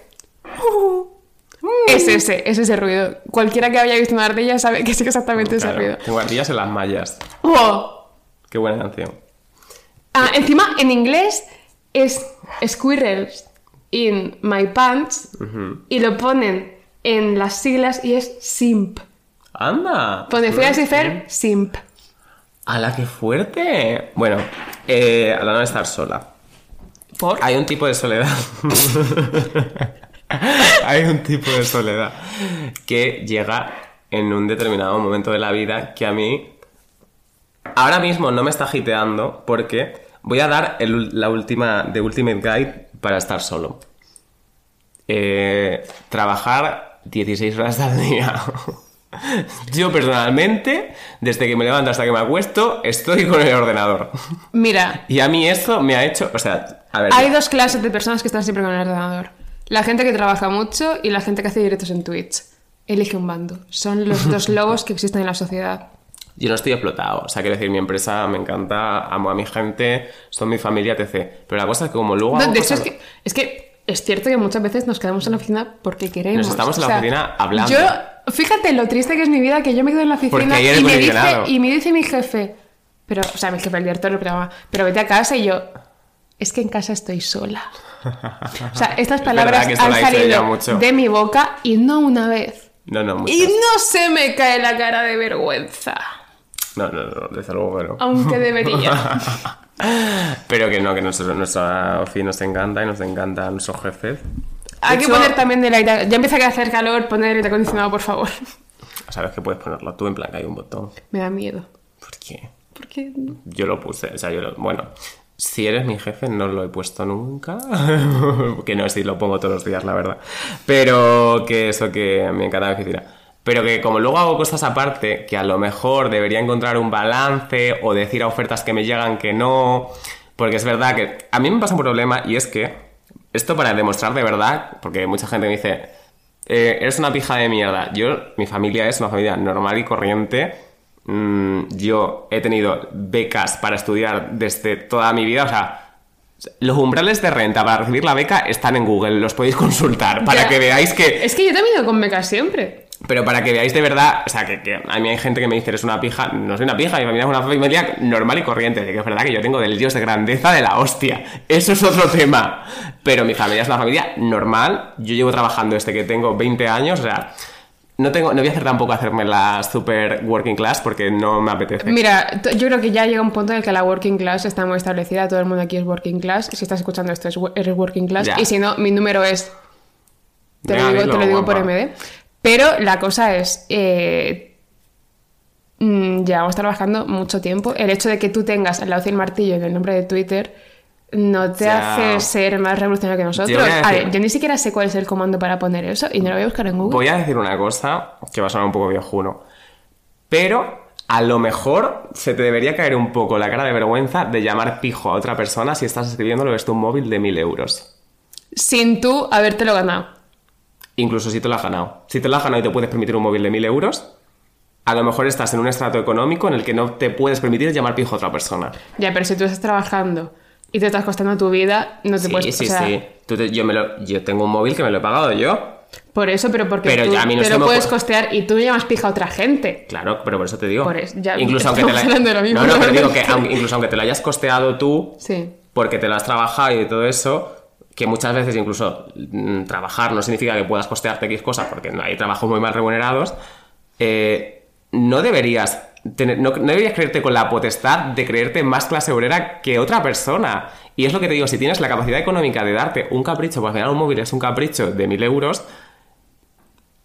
Es ese, es ese ruido. Cualquiera que haya visto una ardilla sabe que es exactamente ese ruido. tengo ardillas en las mallas. Oh. Qué buena canción. Ah, encima en inglés es squirrels in my pants y lo ponen en las siglas y es simp. ¡Anda! Pone Phineas y Ferb, simp. ¡Hala, qué fuerte! Bueno, eh, hablando de estar sola. ¿Por? Hay un tipo de soledad. [laughs] Hay un tipo de soledad que llega en un determinado momento de la vida que a mí ahora mismo no me está hiteando porque voy a dar el- la última de Ultimate Guide para estar solo. Eh, trabajar 16 horas al día. [laughs] Yo personalmente, desde que me levanto hasta que me acuesto, estoy con el ordenador. [laughs] Mira, Y a mí eso me ha hecho, o sea, a ver, hay dos clases de personas que están siempre con el ordenador. La gente que trabaja mucho y la gente que hace directos en Twitch. Elige un bando. Son los dos [laughs] lobos que existen en la sociedad. Yo no estoy explotado. O sea, quiero decir, mi empresa me encanta, amo a mi gente, son mi familia, etc. Pero la cosa es que como luego... No, hago de hecho, es que, es que es cierto que muchas veces nos quedamos en la oficina porque queremos. Nos estamos en la oficina hablando. Yo, fíjate lo triste que es mi vida que yo me quedo en la oficina y me, dice, y me dice mi jefe, pero, o sea, mi jefe, el director del programa, pero vete a casa y yo, es que en casa estoy sola. O sea, [laughs] estas Es palabras han salido de mi boca y no una vez. No, no, muchas. Y no se me cae la cara de vergüenza, No, no, no, desde luego que no. aunque [laughs] debería. Pero que no, que nuestro, nuestra ofi nos encanta y nos encantan nuestros jefes. Hay De que hecho, poner también el aire. Ya empieza a hacer calor, poner el aire acondicionado, por favor. Sabes que puedes ponerlo tú en plan que hay un botón. Me da miedo. ¿Por qué? Porque Yo lo puse, o sea, yo lo... Bueno, si eres mi jefe no lo he puesto nunca. [laughs] que no, sí, lo pongo todos los días, la verdad. Pero que eso que me encanta la oficina. Pero que como luego hago cosas aparte, que a lo mejor debería encontrar un balance o decir a ofertas que me llegan que no. Porque es verdad que a mí me pasa un problema y es que esto para demostrar de verdad, porque mucha gente me dice, eh, eres una pija de mierda. Yo, mi familia es una familia normal y corriente. Mm, yo he tenido becas para estudiar desde toda mi vida, o sea, los umbrales de renta para recibir la beca están en Google, los podéis consultar para Ya. que veáis que Es que yo también he ido con becas siempre. Pero para que veáis de verdad, o sea, que, que a mí hay gente que me dice, eres una pija, no soy una pija, mi familia es una familia normal y corriente, de que es verdad que yo tengo delirios de grandeza de la hostia, eso es otro tema, pero mi familia es una familia normal, yo llevo trabajando desde que tengo 20 años, o sea, no tengo, no voy a hacer tampoco hacerme la super working class porque no me apetece. Mira, yo creo que ya llega un punto en el que la working class está muy establecida, todo el mundo aquí es working class. Si estás escuchando esto, eres working class. Ya. Y si no, mi número es. Te Venga, lo digo, te lo digo por. MD. Pero la cosa es. eh, mm, llevamos trabajando mucho tiempo. El hecho de que tú tengas al lado del martillo en el nombre de Twitter no te hace ser más revolucionario que nosotros. A ver, yo ni siquiera sé cuál es el comando para poner eso y no lo voy a buscar en Google. Voy a decir una cosa que va a sonar un poco viejuno. Pero a lo mejor se te debería caer un poco la cara de vergüenza de llamar pijo a otra persona si estás escribiéndolo desde un móvil de 1000 euros. Sin tú habértelo ganado. Incluso si te lo has ganado. Si te lo has ganado y te puedes permitir un móvil de 1000 euros, a lo mejor estás en un estrato económico en el que no te puedes permitir llamar pijo a otra persona. Ya, pero si tú estás trabajando y te estás costando tu vida, no te Sí, puedes... sí, o sea, sí. Tú te- yo, me lo- yo tengo un móvil que me lo he pagado yo. Por eso, pero porque Pero tú ya a mí no te lo puedes costear y tú llamas pija a otra gente. Claro, pero por eso te digo. Por eso, ya incluso aunque te la... lo mismo, No, no, pero digo que [laughs] aunque- incluso aunque te lo hayas costeado tú, Sí. porque te lo has trabajado y todo eso, que muchas veces incluso mm, trabajar no significa que puedas costearte X cosas, porque no hay trabajos muy mal remunerados, eh, no deberías tener, no, no deberías creerte con la potestad de creerte más clase obrera que otra persona. Y es lo que te digo, si tienes la capacidad económica de darte un capricho, porque al un móvil es un capricho de mil euros,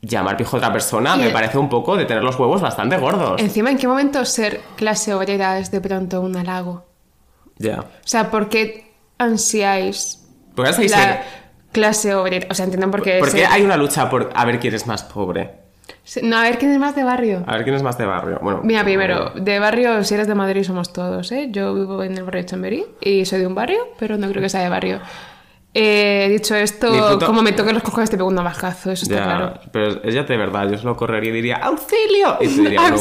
llamar pijo a otra persona me parece un poco de tener los huevos bastante gordos. Encima, ¿en qué momento ser clase obrera es de pronto un halago? Ya. O sea, ¿por qué ansiáis La clase obrera? O sea, entienden por qué... Porque se- hay una lucha por a ver quién es más pobre. No, a ver, ¿quién es más de barrio? A ver quién es más de barrio. Bueno, Mira, primero, de barrio, si eres de Madrid, somos todos, ¿eh? Yo vivo en el barrio de Chamberí y soy de un barrio, pero no creo que sea de barrio. Eh, dicho esto, puto- como me toquen los cojones, te pego un navajazo, eso está Ya, claro. pero es ya de verdad, yo solo correría y diría ¡Auxilio! Y tú dirías,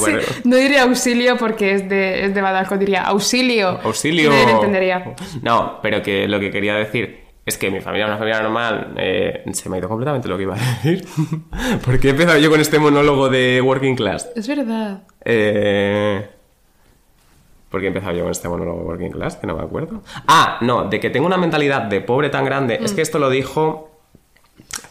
no, diría auxilio porque es de, es de Badajoz, diría auxilio. ¡Auxilio! Y nadie lo entendería. No, pero que lo que quería decir es que mi familia es una familia normal. eh, se me ha ido completamente lo que iba a decir. [laughs] ¿Por qué he empezado yo con este monólogo de Working Class? Es verdad. Eh... ¿Por qué he empezado yo con este monólogo de Working Class? Que no me acuerdo. Ah, no, de que tengo una mentalidad de pobre tan grande. Es que esto lo dijo...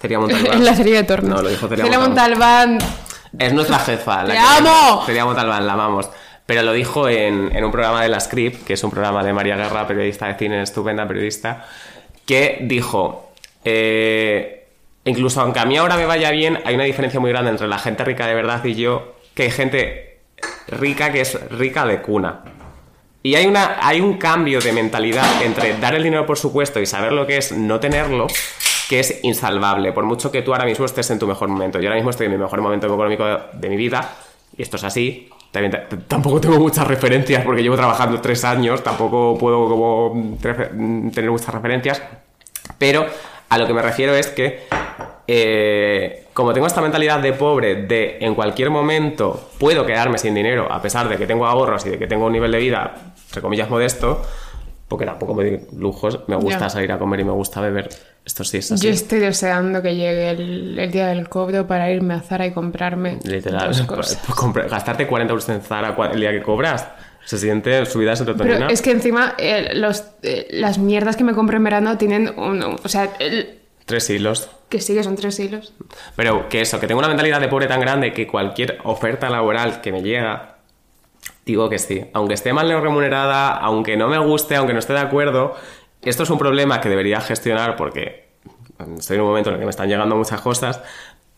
Celia [laughs] Montalbán. En la serie de tornos. No, lo dijo Celia, Celia Montalbán. Montalbán. Es nuestra jefa. ¡Te que- amo! Celia Montalbán, la amamos. Pero lo dijo en, en un programa de La Script, que es un programa de María Guerra, periodista de cine, estupenda periodista, que dijo, eh, incluso aunque a mí ahora me vaya bien, hay una diferencia muy grande entre la gente rica de verdad y yo, que hay gente rica que es rica de cuna. Y hay, una, hay un cambio de mentalidad entre dar el dinero por supuesto y saber lo que es no tenerlo, que es insalvable. Por mucho que tú ahora mismo estés en tu mejor momento. Yo ahora mismo estoy en mi mejor momento económico de, mi vida, y esto es así. También tampoco tengo muchas referencias porque llevo trabajando tres años, tampoco puedo mm, mm, tener muchas referencias. Pero a lo que me refiero es que, eh, como tengo esta mentalidad de pobre, de en cualquier momento puedo quedarme sin dinero, a pesar de que tengo ahorros y de que tengo un nivel de vida, entre comillas, modesto, porque tampoco me doy lujos, me gusta salir a comer y me gusta beber. Esto sí es así. Yo estoy deseando que llegue el, el día del cobro para irme a Zara y comprarme Literal, [laughs] pues, cosas. pues, gastarte 40 euros en Zara el día que cobras, se siente subida de Pero serotonina. es que encima eh, los, eh, las mierdas que me compro en verano tienen un... O sea, el- Tres hilos. que sí que son tres hilos. Pero que eso, que tengo una mentalidad de pobre tan grande que cualquier oferta laboral que me llega, digo que sí. Aunque esté mal remunerada, aunque no me guste, aunque no esté de acuerdo, esto es un problema que debería gestionar porque estoy en un momento en el que me están llegando muchas cosas,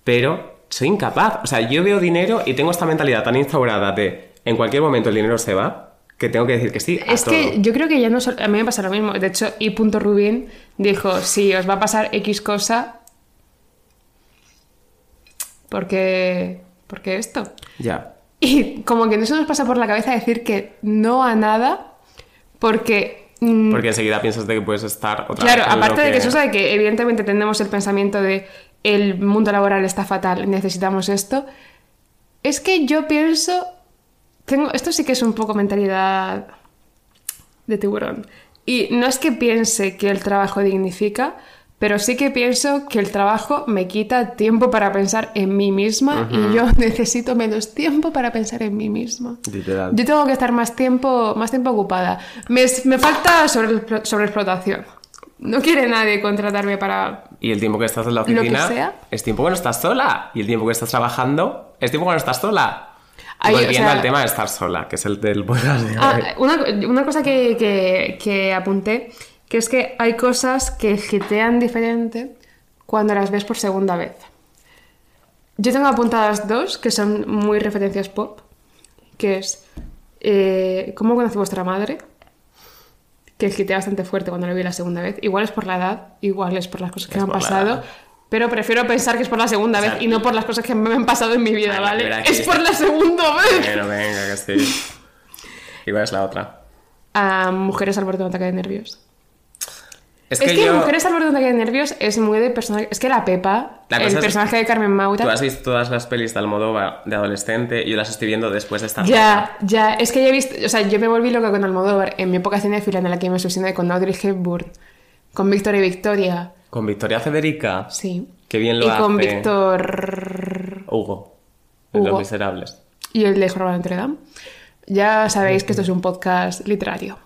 pero soy incapaz. O sea, yo veo dinero y tengo esta mentalidad tan instaurada de en cualquier momento el dinero se va, que tengo que decir que sí. a Es que yo creo que ya no... A mí me pasa lo mismo. De hecho, I. Rubin dijo, si os va a pasar X cosa... Porque... Porque esto. Ya. Y como que no se nos pasa por la cabeza decir que no a nada, porque... mm, Porque enseguida piensas de que puedes estar otra Claro, vez aparte de que que eso sabe que evidentemente tenemos el pensamiento de el mundo laboral está fatal, necesitamos esto. Es que yo pienso, tengo, esto sí que es un poco mentalidad de tiburón. Y no es que piense que el trabajo dignifica, pero sí que pienso que el trabajo me quita tiempo para pensar en mí misma y yo [laughs] necesito menos tiempo para pensar en mí misma. Literal. Yo tengo que estar más tiempo, más tiempo ocupada. Me, me falta sobre, sobreexplotación. No quiere nadie contratarme para... Y el tiempo que estás en la que oficina sea. es tiempo que no estás sola. Y el tiempo que estás trabajando es tiempo que no estás sola. Ay, o Volviendo sea- al tema de estar sola, que es el del [laughs] podcast de Ah, una cosa que, que- que apunté, que es que hay cosas que hitean diferente cuando las ves por segunda vez. Yo tengo apuntadas dos que son muy referencias pop, que es eh, ¿Cómo conocí vuestra madre? Que hité bastante fuerte cuando lo vi la segunda vez. Igual es por la edad, igual es por las cosas que Es me han pasado. Pero prefiero pensar que es por la segunda O sea, vez y no por las cosas que me han pasado en mi vida, ¿vale? Es por la segunda vez. Bueno, venga, que sí. [laughs] Igual es la otra. A mujeres al borde de un ataque de nervios. Es Es que, que, yo... Mujeres al borde de un ataque de nervios es muy de personaje. Es que la Pepa, La el es- personaje de Carmen Maura. Tú has visto todas las pelis de Almodóvar de adolescente y yo las estoy viendo después de estar Ya, ya. Es que yo he visto. O sea, yo me volví loca con Almodóvar en mi época cinéfila en la que me obsesioné con Audrey Hepburn, con Víctor y Victoria. Con Victoria Federica. Sí. Qué bien lo Y con hace. Víctor. Hugo. de Los Hugo. Miserables. Y el de de Notre Dame. Ya sabéis que esto es un podcast literario.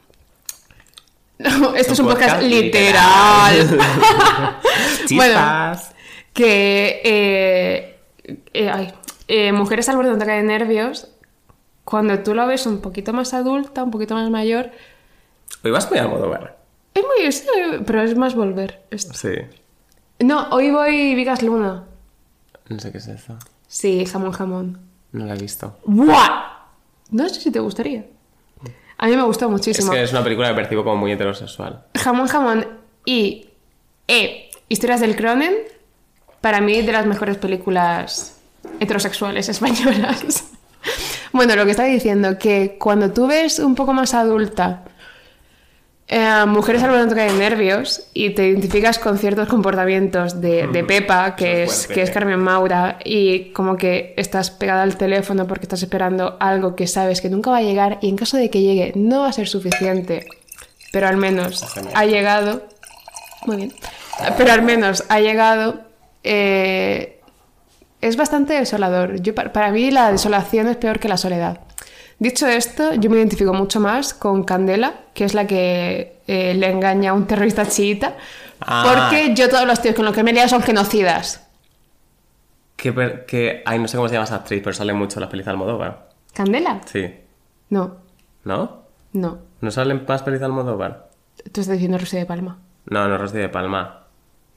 No, [laughs] esto es un podcast, literal. [laughs] bueno, Chispas. que eh, eh, ay, eh, Mujeres al borde de de nervios, cuando tú lo ves un poquito más adulta, un poquito más mayor, Hoy vas muy Almodóvar. es muy... sí, pero es más volver. esto. Sí. No, hoy voy Vigas Luna. No sé qué es eso. Sí, jamón, jamón. No la he visto. ¡Buah! No sé si te gustaría. A mí me gustó Es muchísimo. que es una película que percibo como muy heterosexual. Jamón, jamón y eh, Historias del Cronen, para mí de las mejores películas heterosexuales españolas. [laughs] bueno, lo que estaba diciendo, que cuando tú ves un poco más adulta eh, mujeres al borde de nervios y te identificas con ciertos comportamientos de, de Pepa, que es que es Carmen Maura, y como que estás pegada al teléfono porque estás esperando algo que sabes que nunca va a llegar y en caso de que llegue no va a ser suficiente, pero al menos Genial. ha llegado. Muy bien. Pero al menos ha llegado. eh, es bastante desolador. Yo, pa- para mí la desolación es peor que la soledad. Dicho esto, yo me identifico mucho más con Candela, que es la que eh, le engaña a un terrorista chiita, Ah. porque yo todos los tíos con los que me he son genocidas. Que, que... Ay, no sé cómo se llama esa actriz, pero sale mucho en las pelis de Almodóvar. ¿Candela? Sí. No, ¿No? no. ¿No salen más pelis de Almodóvar? Tú estás diciendo Rosy de Palma. No, no, Rosy de Palma.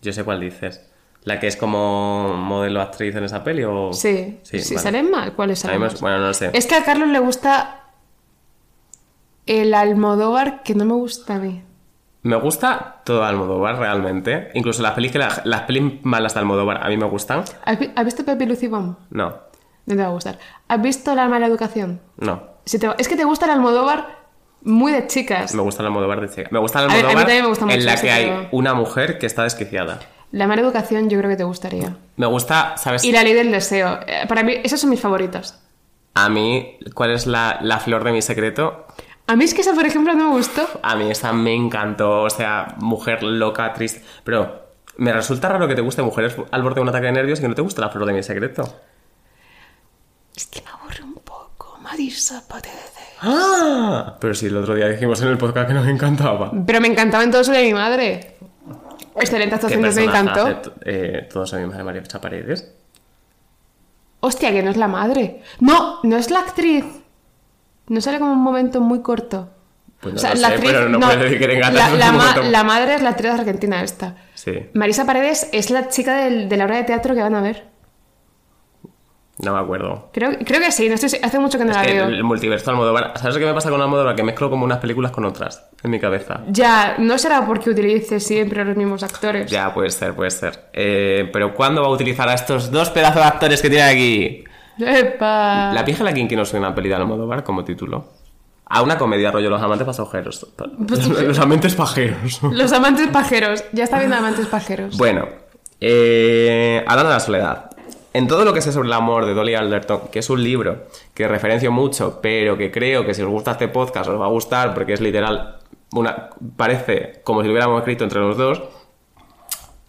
Yo sé cuál dices. ¿La que es como modelo actriz en esa peli o...? Sí, sí, vale. ¿salen mal? ¿Cuáles A mí salen me- más? Bueno, no lo sé. Es que a Carlos le gusta el Almodóvar que no me gusta a mí. Me gusta todo Almodóvar realmente. Incluso las pelis, que la- las pelis malas de Almodóvar a mí me gustan. ¿Has, vi- has visto Pepe Lucibón? No, No te va a gustar. ¿Has visto La mala educación? no. Si te- es que te gusta el Almodóvar muy de chicas. Me gusta el Almodóvar de chica. Me gusta el A a mí Almodóvar también me gusta mucho en la que hay una mujer que está desquiciada. La mala educación yo creo que te gustaría. Me gusta, ¿sabes? Y La ley del deseo. Eh, Para mí, esas son mis favoritas. A mí, ¿cuál es la, la flor de mi secreto? A mí es que esa, por ejemplo, no me gustó. A mí esa me encantó. O sea, mujer loca, triste. Pero me resulta raro que te guste Mujeres al borde de un ataque de nervios y que no te guste la flor de mi secreto. Es que me aburre un poco. Marisa Paredes. ¡Ah! Pero si el otro día dijimos en el podcast que nos encantaba. Pero me encantaba en todo sobre mi madre. Excelente ¿Qué actuación, me encantó. eh, todos a mi madre María Paredes? Hostia, que no es la madre. No, no es la actriz. No sale como un momento muy corto. Pues no lo sé, pero no, no, puedes decir que te encanta la, la ma- la madre es la actriz argentina esta. Sí, Marisa Paredes es la chica del- de la obra de teatro que van a ver. No me acuerdo. Creo, creo que sí, no estoy, hace mucho que no Es la que veo. el multiverso Almodóvar... ¿Sabes qué me pasa con Almodóvar? Que mezclo como unas películas con otras en mi cabeza. Ya, no será porque utilice siempre los mismos actores. Ya, puede ser, puede ser. Eh, pero ¿cuándo va a utilizar a estos dos pedazos de actores que tiene aquí? ¡Epa! La pija la quien que no suena una peli de Almodóvar como título. A una comedia rollo Los amantes pasajeros. Pues [laughs] Los amantes pajeros. Los amantes pajeros. Ya está viendo amantes pajeros. Bueno, eh, hablando de la soledad. En todo lo que sé sobre el amor de Dolly Alderton, que es un libro que referencio mucho, pero que creo que si os gusta este podcast os va a gustar porque es literal, una, parece como si lo hubiéramos escrito entre los dos,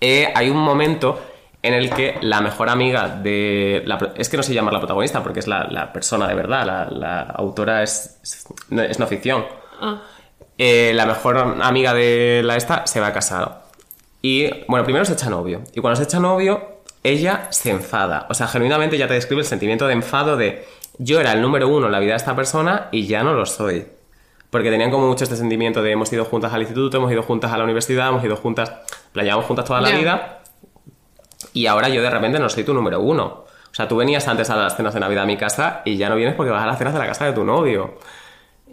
eh, hay un momento en el que la mejor amiga de... La, es que no se llama la protagonista porque es la, la persona de verdad, la, la autora es, es, no, es no ficción. Ah. Eh, la mejor amiga de la esta se va a casar. Y bueno, primero se echa novio. Y cuando se echa novio, ella se enfada. O sea, genuinamente ya te describe el sentimiento de enfado de yo era el número uno en la vida de esta persona y ya no lo soy. Porque tenían como mucho este sentimiento de hemos ido juntas al instituto, hemos ido juntas a la universidad, hemos ido juntas, playamos juntas toda la vida. Y ahora yo de repente no soy tu número uno. O sea, tú venías antes a las cenas de Navidad a mi casa y ya no vienes porque vas a las cenas de la casa de tu novio.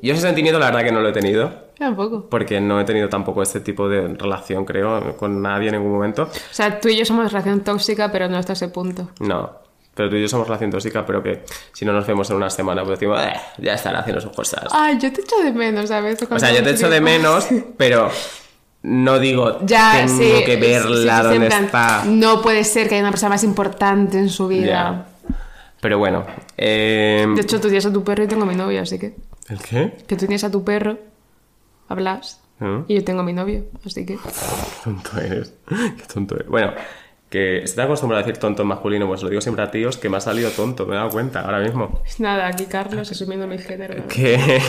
Yo ese sentimiento la verdad que no lo he tenido. Tampoco. Porque no he tenido tampoco este tipo de relación, creo, con nadie en ningún momento. O sea, tú y yo somos relación tóxica, pero no hasta ese punto. No. Pero tú y yo somos relación tóxica, pero que si no nos vemos en una semana, pues decimos, "Eh, ya estará haciendo sus cosas. Ay, yo te echo de menos, ¿sabes? o sea, yo te echo de menos, [laughs] pero no digo, Ya, tengo sí. que verla sí, plan, está. No puede ser que haya una persona más importante en su vida. Pero bueno. eh, De hecho, tú tienes a tu perro y tengo a mi novio, así que. ¿El qué? Que tú tienes a tu perro, hablas, ¿Mm? y yo tengo a mi novio, así que. Qué tonto eres. Qué tonto eres. Bueno, que estoy acostumbrado a decir tonto en masculino, pues lo digo siempre a tíos, que me ha salido tonto, me he dado cuenta ahora mismo. [laughs] Nada, aquí Carlos asumiendo mi género. [laughs] Que,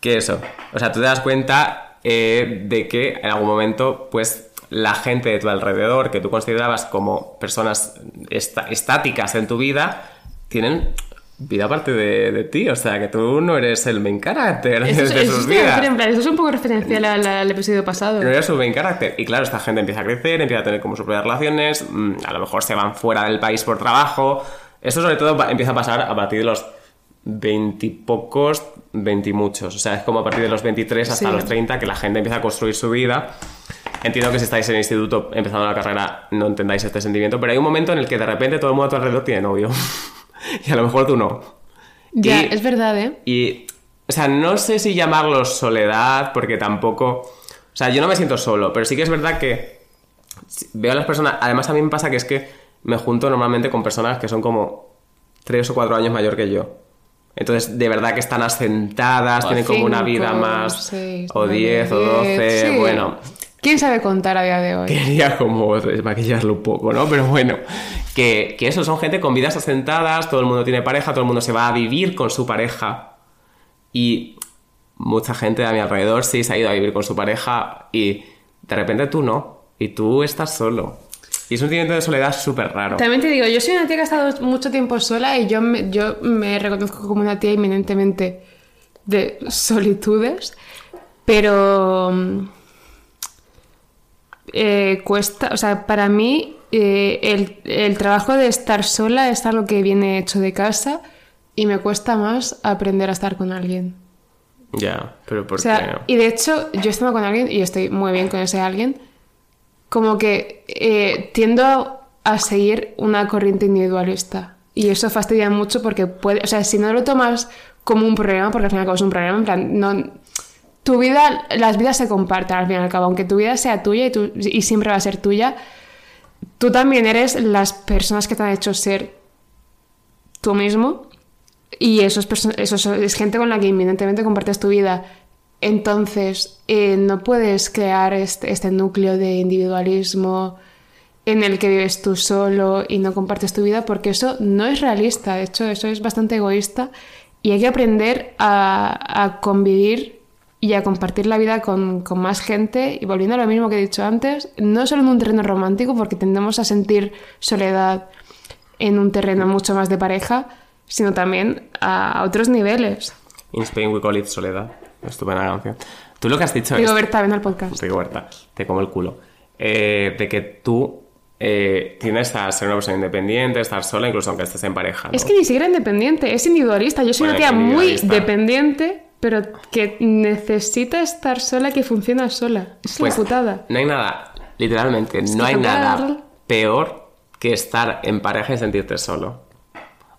que eso. O sea, tú te das cuenta eh, de que en algún momento, pues, la gente de tu alrededor, que tú considerabas como personas estáticas en tu vida, tienen vida aparte de, de ti. O sea, que tú no eres el main character Esto es, de esto sus vidas. en plan, esto es un poco referencial al, al episodio pasado. No eres su main character. Y claro, esta gente empieza a crecer, empieza a tener como sus propias relaciones, mm, a lo mejor se van fuera del país por trabajo. Esto sobre todo empieza a pasar a partir de los veintipocos, veintimuchos. O sea, es como a partir de los 23 hasta Sí. los 30 que la gente empieza a construir su vida. Entiendo que si estáis en el instituto empezando la carrera no entendáis este sentimiento, pero hay un momento en el que de repente todo el mundo a tu alrededor tiene novio. [laughs] [laughs] y a lo mejor tú no. Ya, Y- es verdad, ¿eh? y, o sea, no sé si llamarlo soledad, porque tampoco. O sea, yo no me siento solo, pero sí que es verdad que veo a las personas. Además, a mí me pasa que es que me junto normalmente con personas que son como tres o cuatro años mayor que yo. Entonces, de verdad que están asentadas, O tienen como una vida más. seis, o nueve, diez, o doce. diez, sí. Bueno, ¿Quién sabe contar a día de hoy? quería como desmaquillarlo un poco, ¿no? Pero bueno, que, que eso, son gente con vidas asentadas, todo el mundo tiene pareja, todo el mundo se va a vivir con su pareja. Y mucha gente a mi alrededor sí se ha ido a vivir con su pareja y de repente tú no. Y tú estás solo. Y es un sentimiento de soledad súper raro. También te digo, yo soy una tía que ha estado mucho tiempo sola y yo me, yo me reconozco como una tía eminentemente de solitudes, pero eh, cuesta, o sea, para mí eh, el, el trabajo de estar sola es algo que viene hecho de casa y me cuesta más aprender a estar con alguien. Ya, pero ¿por O sea, qué? y de hecho, yo estando con alguien, y estoy muy bien con ese alguien, como que eh, tiendo a, a seguir una corriente individualista. Y eso fastidia mucho porque puede, o sea, si no lo tomas como un problema, porque al fin y al cabo es un problema, en plan, no, tu vida, las vidas se comparten al fin y al cabo, aunque tu vida sea tuya y, y siempre va a ser tuya, tú también eres las personas que te han hecho ser tú mismo y eso es, perso- eso es- es gente con la que inminentemente compartes tu vida. Entonces, eh, no puedes crear este, este núcleo de individualismo en el que vives tú solo y no compartes tu vida porque eso no es realista. De hecho, eso es bastante egoísta y hay que aprender a, a convivir y a compartir la vida con, con más gente. Y volviendo a lo mismo que he dicho antes, no solo en un terreno romántico, porque tendemos a sentir soledad en un terreno mucho más de pareja, sino también a otros niveles. In Spain we call it soledad. Estupenda canción. Tú lo que has dicho es... Digo, Berta, ven al podcast. Rigoberta, te como el culo. Eh, de que tú eh, tienes a ser una persona independiente, estar sola, incluso aunque estés en pareja. ¿no? Es que ni siquiera independiente, es individualista. Yo soy Bueno, una tía muy dependiente, pero que necesita estar sola, que funciona sola. Es Pues, la putada. No hay nada, literalmente, no hay nada peor que estar en pareja y sentirte solo.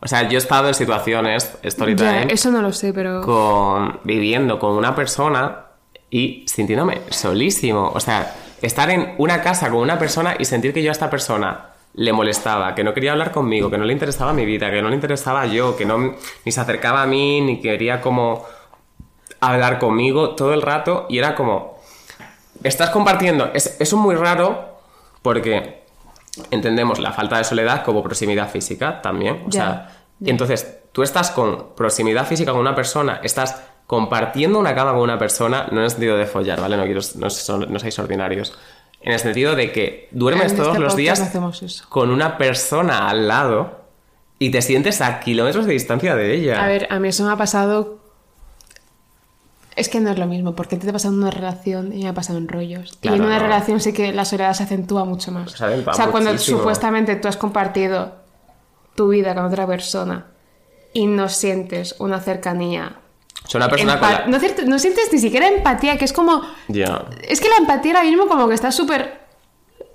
O sea, yo he estado en situaciones, story Ya, time, eso no lo sé, pero... con, viviendo con una persona y sintiéndome solísimo. O sea, estar en una casa con una persona y sentir que yo a esta persona le molestaba, que no quería hablar conmigo, que no le interesaba mi vida, que no le interesaba yo, que no ni se acercaba a mí, ni quería como hablar conmigo todo el rato y era como, estás compartiendo, es, eso es muy raro porque entendemos la falta de soledad como proximidad física también, o Ya, sea, y entonces tú estás con proximidad física con una persona, estás compartiendo una cama con una persona, no en el sentido de follar, ¿vale? No quiero, no, no seáis ordinarios. En el sentido de que duermes En todos este los días con una persona al lado y te sientes a kilómetros de distancia de ella. A ver, a mí eso me ha pasado. Es que no es lo mismo, porque te ha pasado en una relación y me ha pasado en rollos. Claro, y en una no. relación sí que la soledad se acentúa mucho más. Se o sea, cuando muchísimo. supuestamente tú has compartido tu vida con otra persona y no sientes una cercanía. Soy una persona la... no, sientes ni siquiera empatía, que es como. Ya. Es que la empatía ahora mismo como que está súper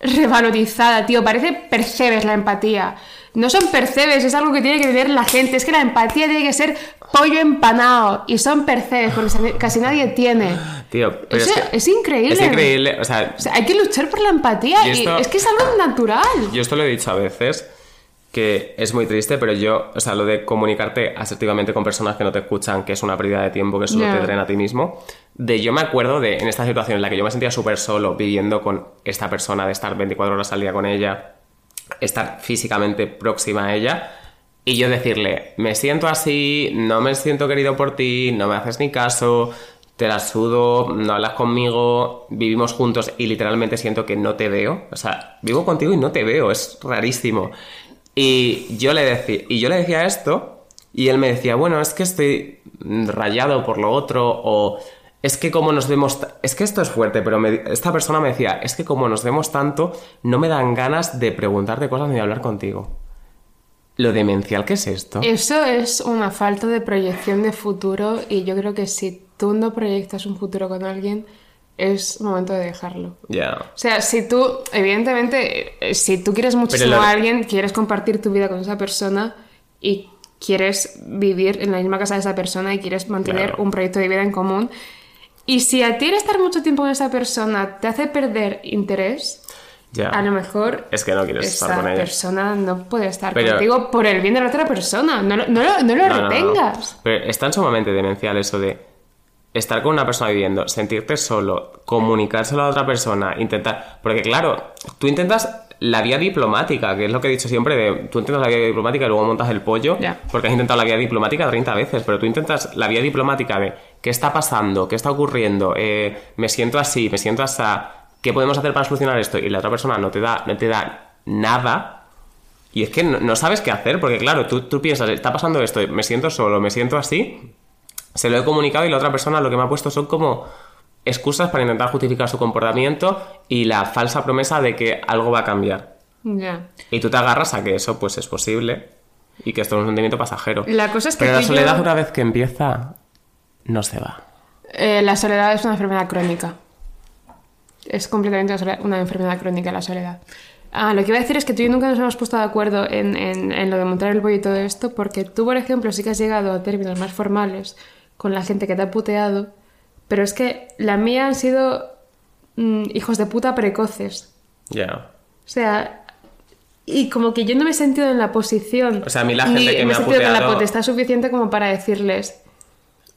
revalorizada, tío. Parece percebes la empatía. No son percebes, es algo que tiene que tener la gente. Es que la empatía tiene que ser pollo empanado. Y son percebes, porque casi nadie tiene. Tío, pero Eso es, que- es increíble. Es increíble, o sea, O sea, hay que luchar por la empatía. Y es que es algo natural. Yo esto lo he dicho a veces, que es muy triste, pero yo, o sea, lo de comunicarte asertivamente con personas que no te escuchan, que es una pérdida de tiempo, que solo Ya. te drena a ti mismo, de yo me acuerdo de en esta situación en la que yo me sentía súper solo viviendo con esta persona, de estar 24 horas al día con ella, estar físicamente próxima a ella, y yo decirle, me siento así, no me siento querido por ti, no me haces ni caso, te la sudo, no hablas conmigo, vivimos juntos y literalmente siento que no te veo. O sea, vivo contigo y no te veo, es rarísimo. Y yo le decía, y yo le decía esto, y él me decía, bueno, es que estoy rayado por lo otro, o es que como nos vemos, es que esto es fuerte, pero me- esta persona me decía, es que como nos vemos tanto, no me dan ganas de preguntarte cosas ni de hablar contigo. Lo demencial que es esto. Eso es una falta de proyección de futuro. Y yo creo que si tú no proyectas un futuro con alguien, es momento de dejarlo. Ya. O sea, si tú, evidentemente, eh, si tú quieres muchísimo lo- a alguien, quieres compartir tu vida con esa persona y quieres vivir en la misma casa de esa persona y quieres mantener Claro. un proyecto de vida en común. Y si a ti el estar mucho tiempo con esa persona te hace perder interés, Ya. a lo mejor Es que no quieres esa estar con ella. persona no puede estar Pero- contigo por el bien de la otra persona. No, lo- no no lo retengas. Pero es tan sumamente demencial eso de estar con una persona viviendo, sentirte solo, comunicárselo a otra persona, intentar. Porque claro, tú intentas la vía diplomática, que es lo que he dicho siempre, de tú intentas la vía diplomática y luego montas el pollo, Ya. porque has intentado la vía diplomática 30 veces, pero tú intentas la vía diplomática de qué está pasando, qué está ocurriendo, eh, me siento así, me siento así, ¿qué podemos hacer para solucionar esto? Y la otra persona no te da, no te da nada. Y es que no, no sabes qué hacer, porque claro, tú, tú piensas, está pasando esto, me siento solo, me siento así, se lo he comunicado y la otra persona lo que me ha puesto son como excusas para intentar justificar su comportamiento y la falsa promesa de que algo va a cambiar. Ya. Y tú te agarras a que eso pues es posible y que esto es un sentimiento pasajero. La cosa es que Pero la soledad yo- una vez que empieza no se va. Eh, la soledad es una enfermedad crónica. Es completamente una enfermedad crónica la soledad. Ah, lo que iba a decir es que tú y yo nunca nos hemos puesto de acuerdo en, en- en lo de montar el pollo y todo esto, porque tú, por ejemplo, sí que has llegado a términos más formales con la gente que te ha puteado, pero es que la mía han sido mm, hijos de puta precoces. Ya. O sea, y como que yo no me he sentido en la posición. O sea, a mí la gente que me he ha sentido con la puteado- potestad suficiente como para decirles.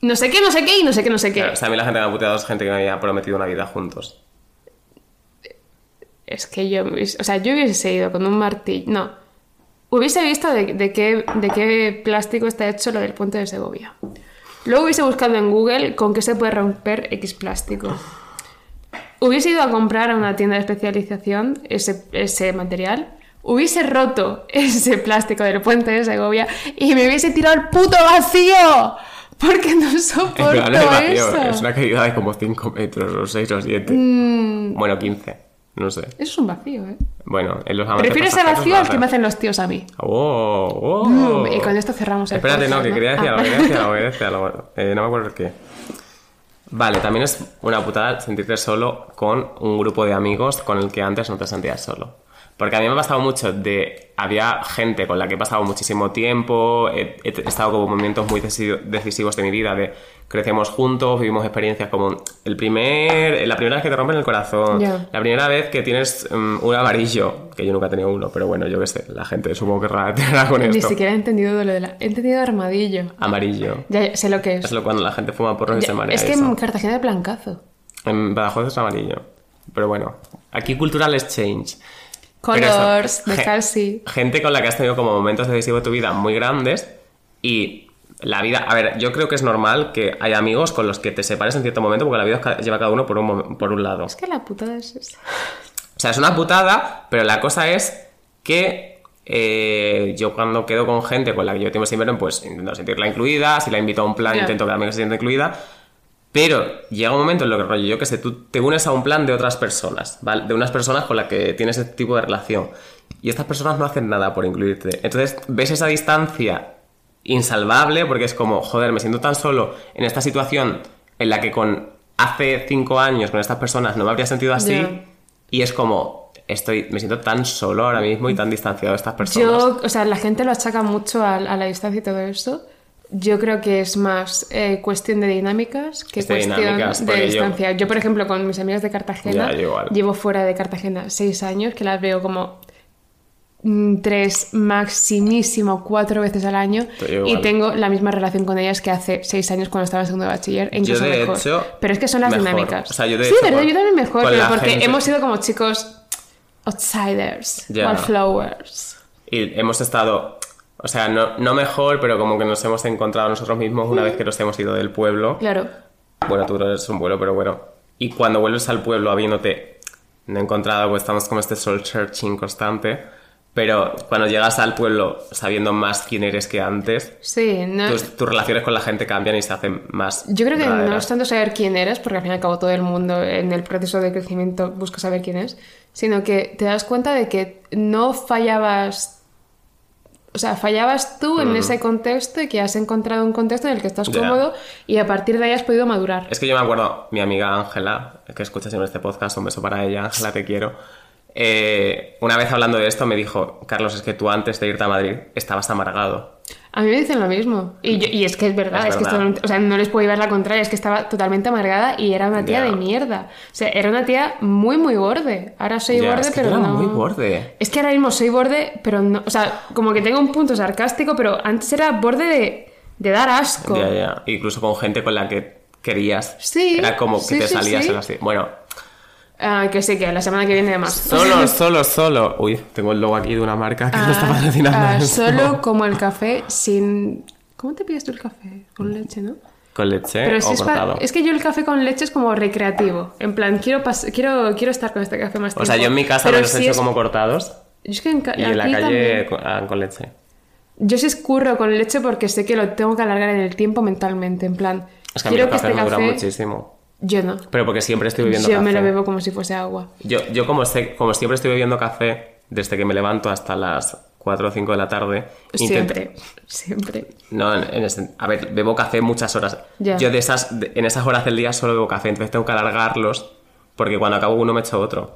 No sé qué, no sé qué y no sé qué, no sé qué. Claro, mí la gente que me ha puteado es gente que me había prometido una vida juntos. Es que yo, o sea, yo hubiese ido con un martillo. No. Hubiese visto de, de qué, de qué plástico está hecho lo del puente de Segovia. Luego hubiese buscado en Google con qué se puede romper X plástico. Hubiese ido a comprar a una tienda de especialización ese, ese material. Hubiese roto [laughs] ese plástico del puente de Segovia y me hubiese tirado al puto vacío. Porque no soporto plan, es eso. Es una caída de como 5 metros, o 6 o 7. Mm. Bueno, 15. No sé. Eso es un vacío, ¿eh? Bueno, en los avances Prefiero ese vacío al que me hacen los tíos a mí. Oh, oh. Mm, y con esto cerramos el Espérate, no, podcast, que ¿no? quería decir Ah. algo, quería decir algo, [laughs] quería decir algo. Eh, no me acuerdo el qué. Vale, también es una putada sentirte solo con un grupo de amigos con el que antes no te sentías solo. Porque a mí me ha pasado mucho de... Había gente con la que he pasado muchísimo tiempo, he, he estado como en momentos muy decisi- decisivos de mi vida, de crecemos juntos, vivimos experiencias como el primer, la primera vez que te rompen el corazón, Ya. la primera vez que tienes mm, un amarillo, que yo nunca he tenido uno, pero bueno, yo qué sé, la gente supongo que rara con Ni esto. siquiera he entendido lo de la... He entendido armadillo. Amarillo. Ya sé lo que es. Es lo cuando la gente fuma porros y se marea. es que eso. en Cartagena es blancazo. En Badajoz es amarillo. Pero bueno, aquí cultural exchange. Pero Colors, eso, de Halsey. Gente con la que has tenido como momentos decisivos de tu vida muy grandes y la vida... A ver, yo creo que es normal que haya amigos con los que te separes en cierto momento porque la vida lleva cada uno por un, por un lado. Es que la putada es esa. O sea, es una putada, pero la cosa es que eh, yo cuando quedo con gente con la que yo tengo sin verme, pues intento sentirla incluida, si la invito a un plan Ya. intento que también se sienta incluida, pero llega un momento en lo que rollo yo que sé, tú te unes a un plan de otras personas, ¿vale? De unas personas con las que tienes ese tipo de relación. Y estas personas no hacen nada por incluirte. Entonces ves esa distancia insalvable porque es como, joder, me siento tan solo en esta situación en la que con hace cinco años con estas personas no me habría sentido así. Y es como, estoy, me siento tan solo ahora mismo y tan distanciado de estas personas. Yo, o sea, la gente lo achaca mucho a, a la distancia y todo eso. Yo creo que es más eh, cuestión de dinámicas que cuestión dinámicas, de yo- distancia. Yo... por ejemplo, con mis amigas de Cartagena, Ya, llevo fuera de Cartagena seis años, que las veo como mm, tres, maximísimo cuatro veces al año. Y tengo la misma relación con ellas que hace seis años cuando estaba en segundo de bachiller. e Incluso de mejor. hecho, Pero es que son las mejor. dinámicas. O sea, yo de sí, hecho, verdad, con- yo también mejor, pero porque gente- hemos sido como chicos outsiders, Ya. wallflowers. Y hemos estado, o sea, no, no mejor, pero como que nos hemos encontrado nosotros mismos una vez que nos hemos ido del pueblo. Claro. Bueno, tú no eres un vuelo, pero bueno. Y cuando vuelves al pueblo habiéndote no encontrado, pues estamos como este soul searching constante. Pero cuando llegas al pueblo sabiendo más quién eres que antes, Sí, no, tus, tus relaciones con la gente cambian y se hacen más. Yo creo que no es tanto saber quién eres, porque al fin y al cabo todo el mundo en el proceso de crecimiento busca saber quién es, sino que te das cuenta de que no fallabas, o sea, fallabas tú en ese contexto y que has encontrado un contexto en el que estás cómodo y a partir de ahí has podido madurar. Es que yo me acuerdo, mi amiga Ángela, que escucha siempre este podcast, un beso para ella, Ángela, te quiero. eh, una vez hablando de esto me dijo, Carlos, es que tú antes de irte a Madrid estabas amargado. A mí me dicen lo mismo. Y, yo- y es que es verdad, Es es, que esto o sea, no les puedo llevar la contraria, es que estaba totalmente amargada y era una tía de mierda. O sea, era una tía muy, muy borde. Ahora soy Ya, borde, es que pero era no. muy borde. Es que ahora mismo soy borde, pero no. O sea, como que tengo un punto sarcástico, pero antes era borde de, de dar asco. Ya, ya. Incluso con gente con la que querías. Sí, Era como que sí, te sí, salías sí. en así. Bueno, Ah, que sí, que la semana que viene además. solo, [laughs] solo, solo. Uy, tengo el logo aquí de una marca que no está Ah, patrocinando. esto. solo [laughs] como el café sin. ¿Cómo te pides tú el café? Con leche, ¿no? Con leche Pero o si es, pa- cortado. es que yo el café con leche es como recreativo. En plan, quiero, pas- quiero, quiero estar con este café más O sea, tiempo. yo en mi casa Pero me los he hecho es- como cortados Yo es que en, ca- y en la calle también. con, leche. Yo sí escurro con leche porque sé que lo tengo que alargar en el tiempo mentalmente. En plan, Es que a mí quiero el que café este me dura café. muchísimo. Yo no. Pero porque siempre estoy bebiendo Yo café. me lo bebo como si fuese agua. Yo, yo como, sé, como siempre estoy bebiendo café desde que me levanto hasta las 4 o 5 de la tarde. Siempre. Siempre. No, en- en ese- a ver, bebo café muchas horas. Yo de esas, de- en esas horas del día solo bebo café, entonces tengo que alargarlos porque cuando acabo uno me echo otro.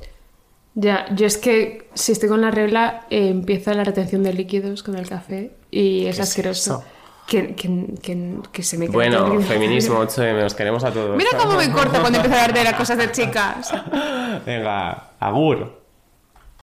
Ya, yo es que si estoy con la regla, eh, empieza la retención de líquidos con el café y es ¿Qué es asqueroso. Que, que, que, que se me Bueno, feminismo 8M, os queremos a todos. Mira cómo me corta cuando empiezo a hablar de las cosas de chicas. [laughs] Venga, agur.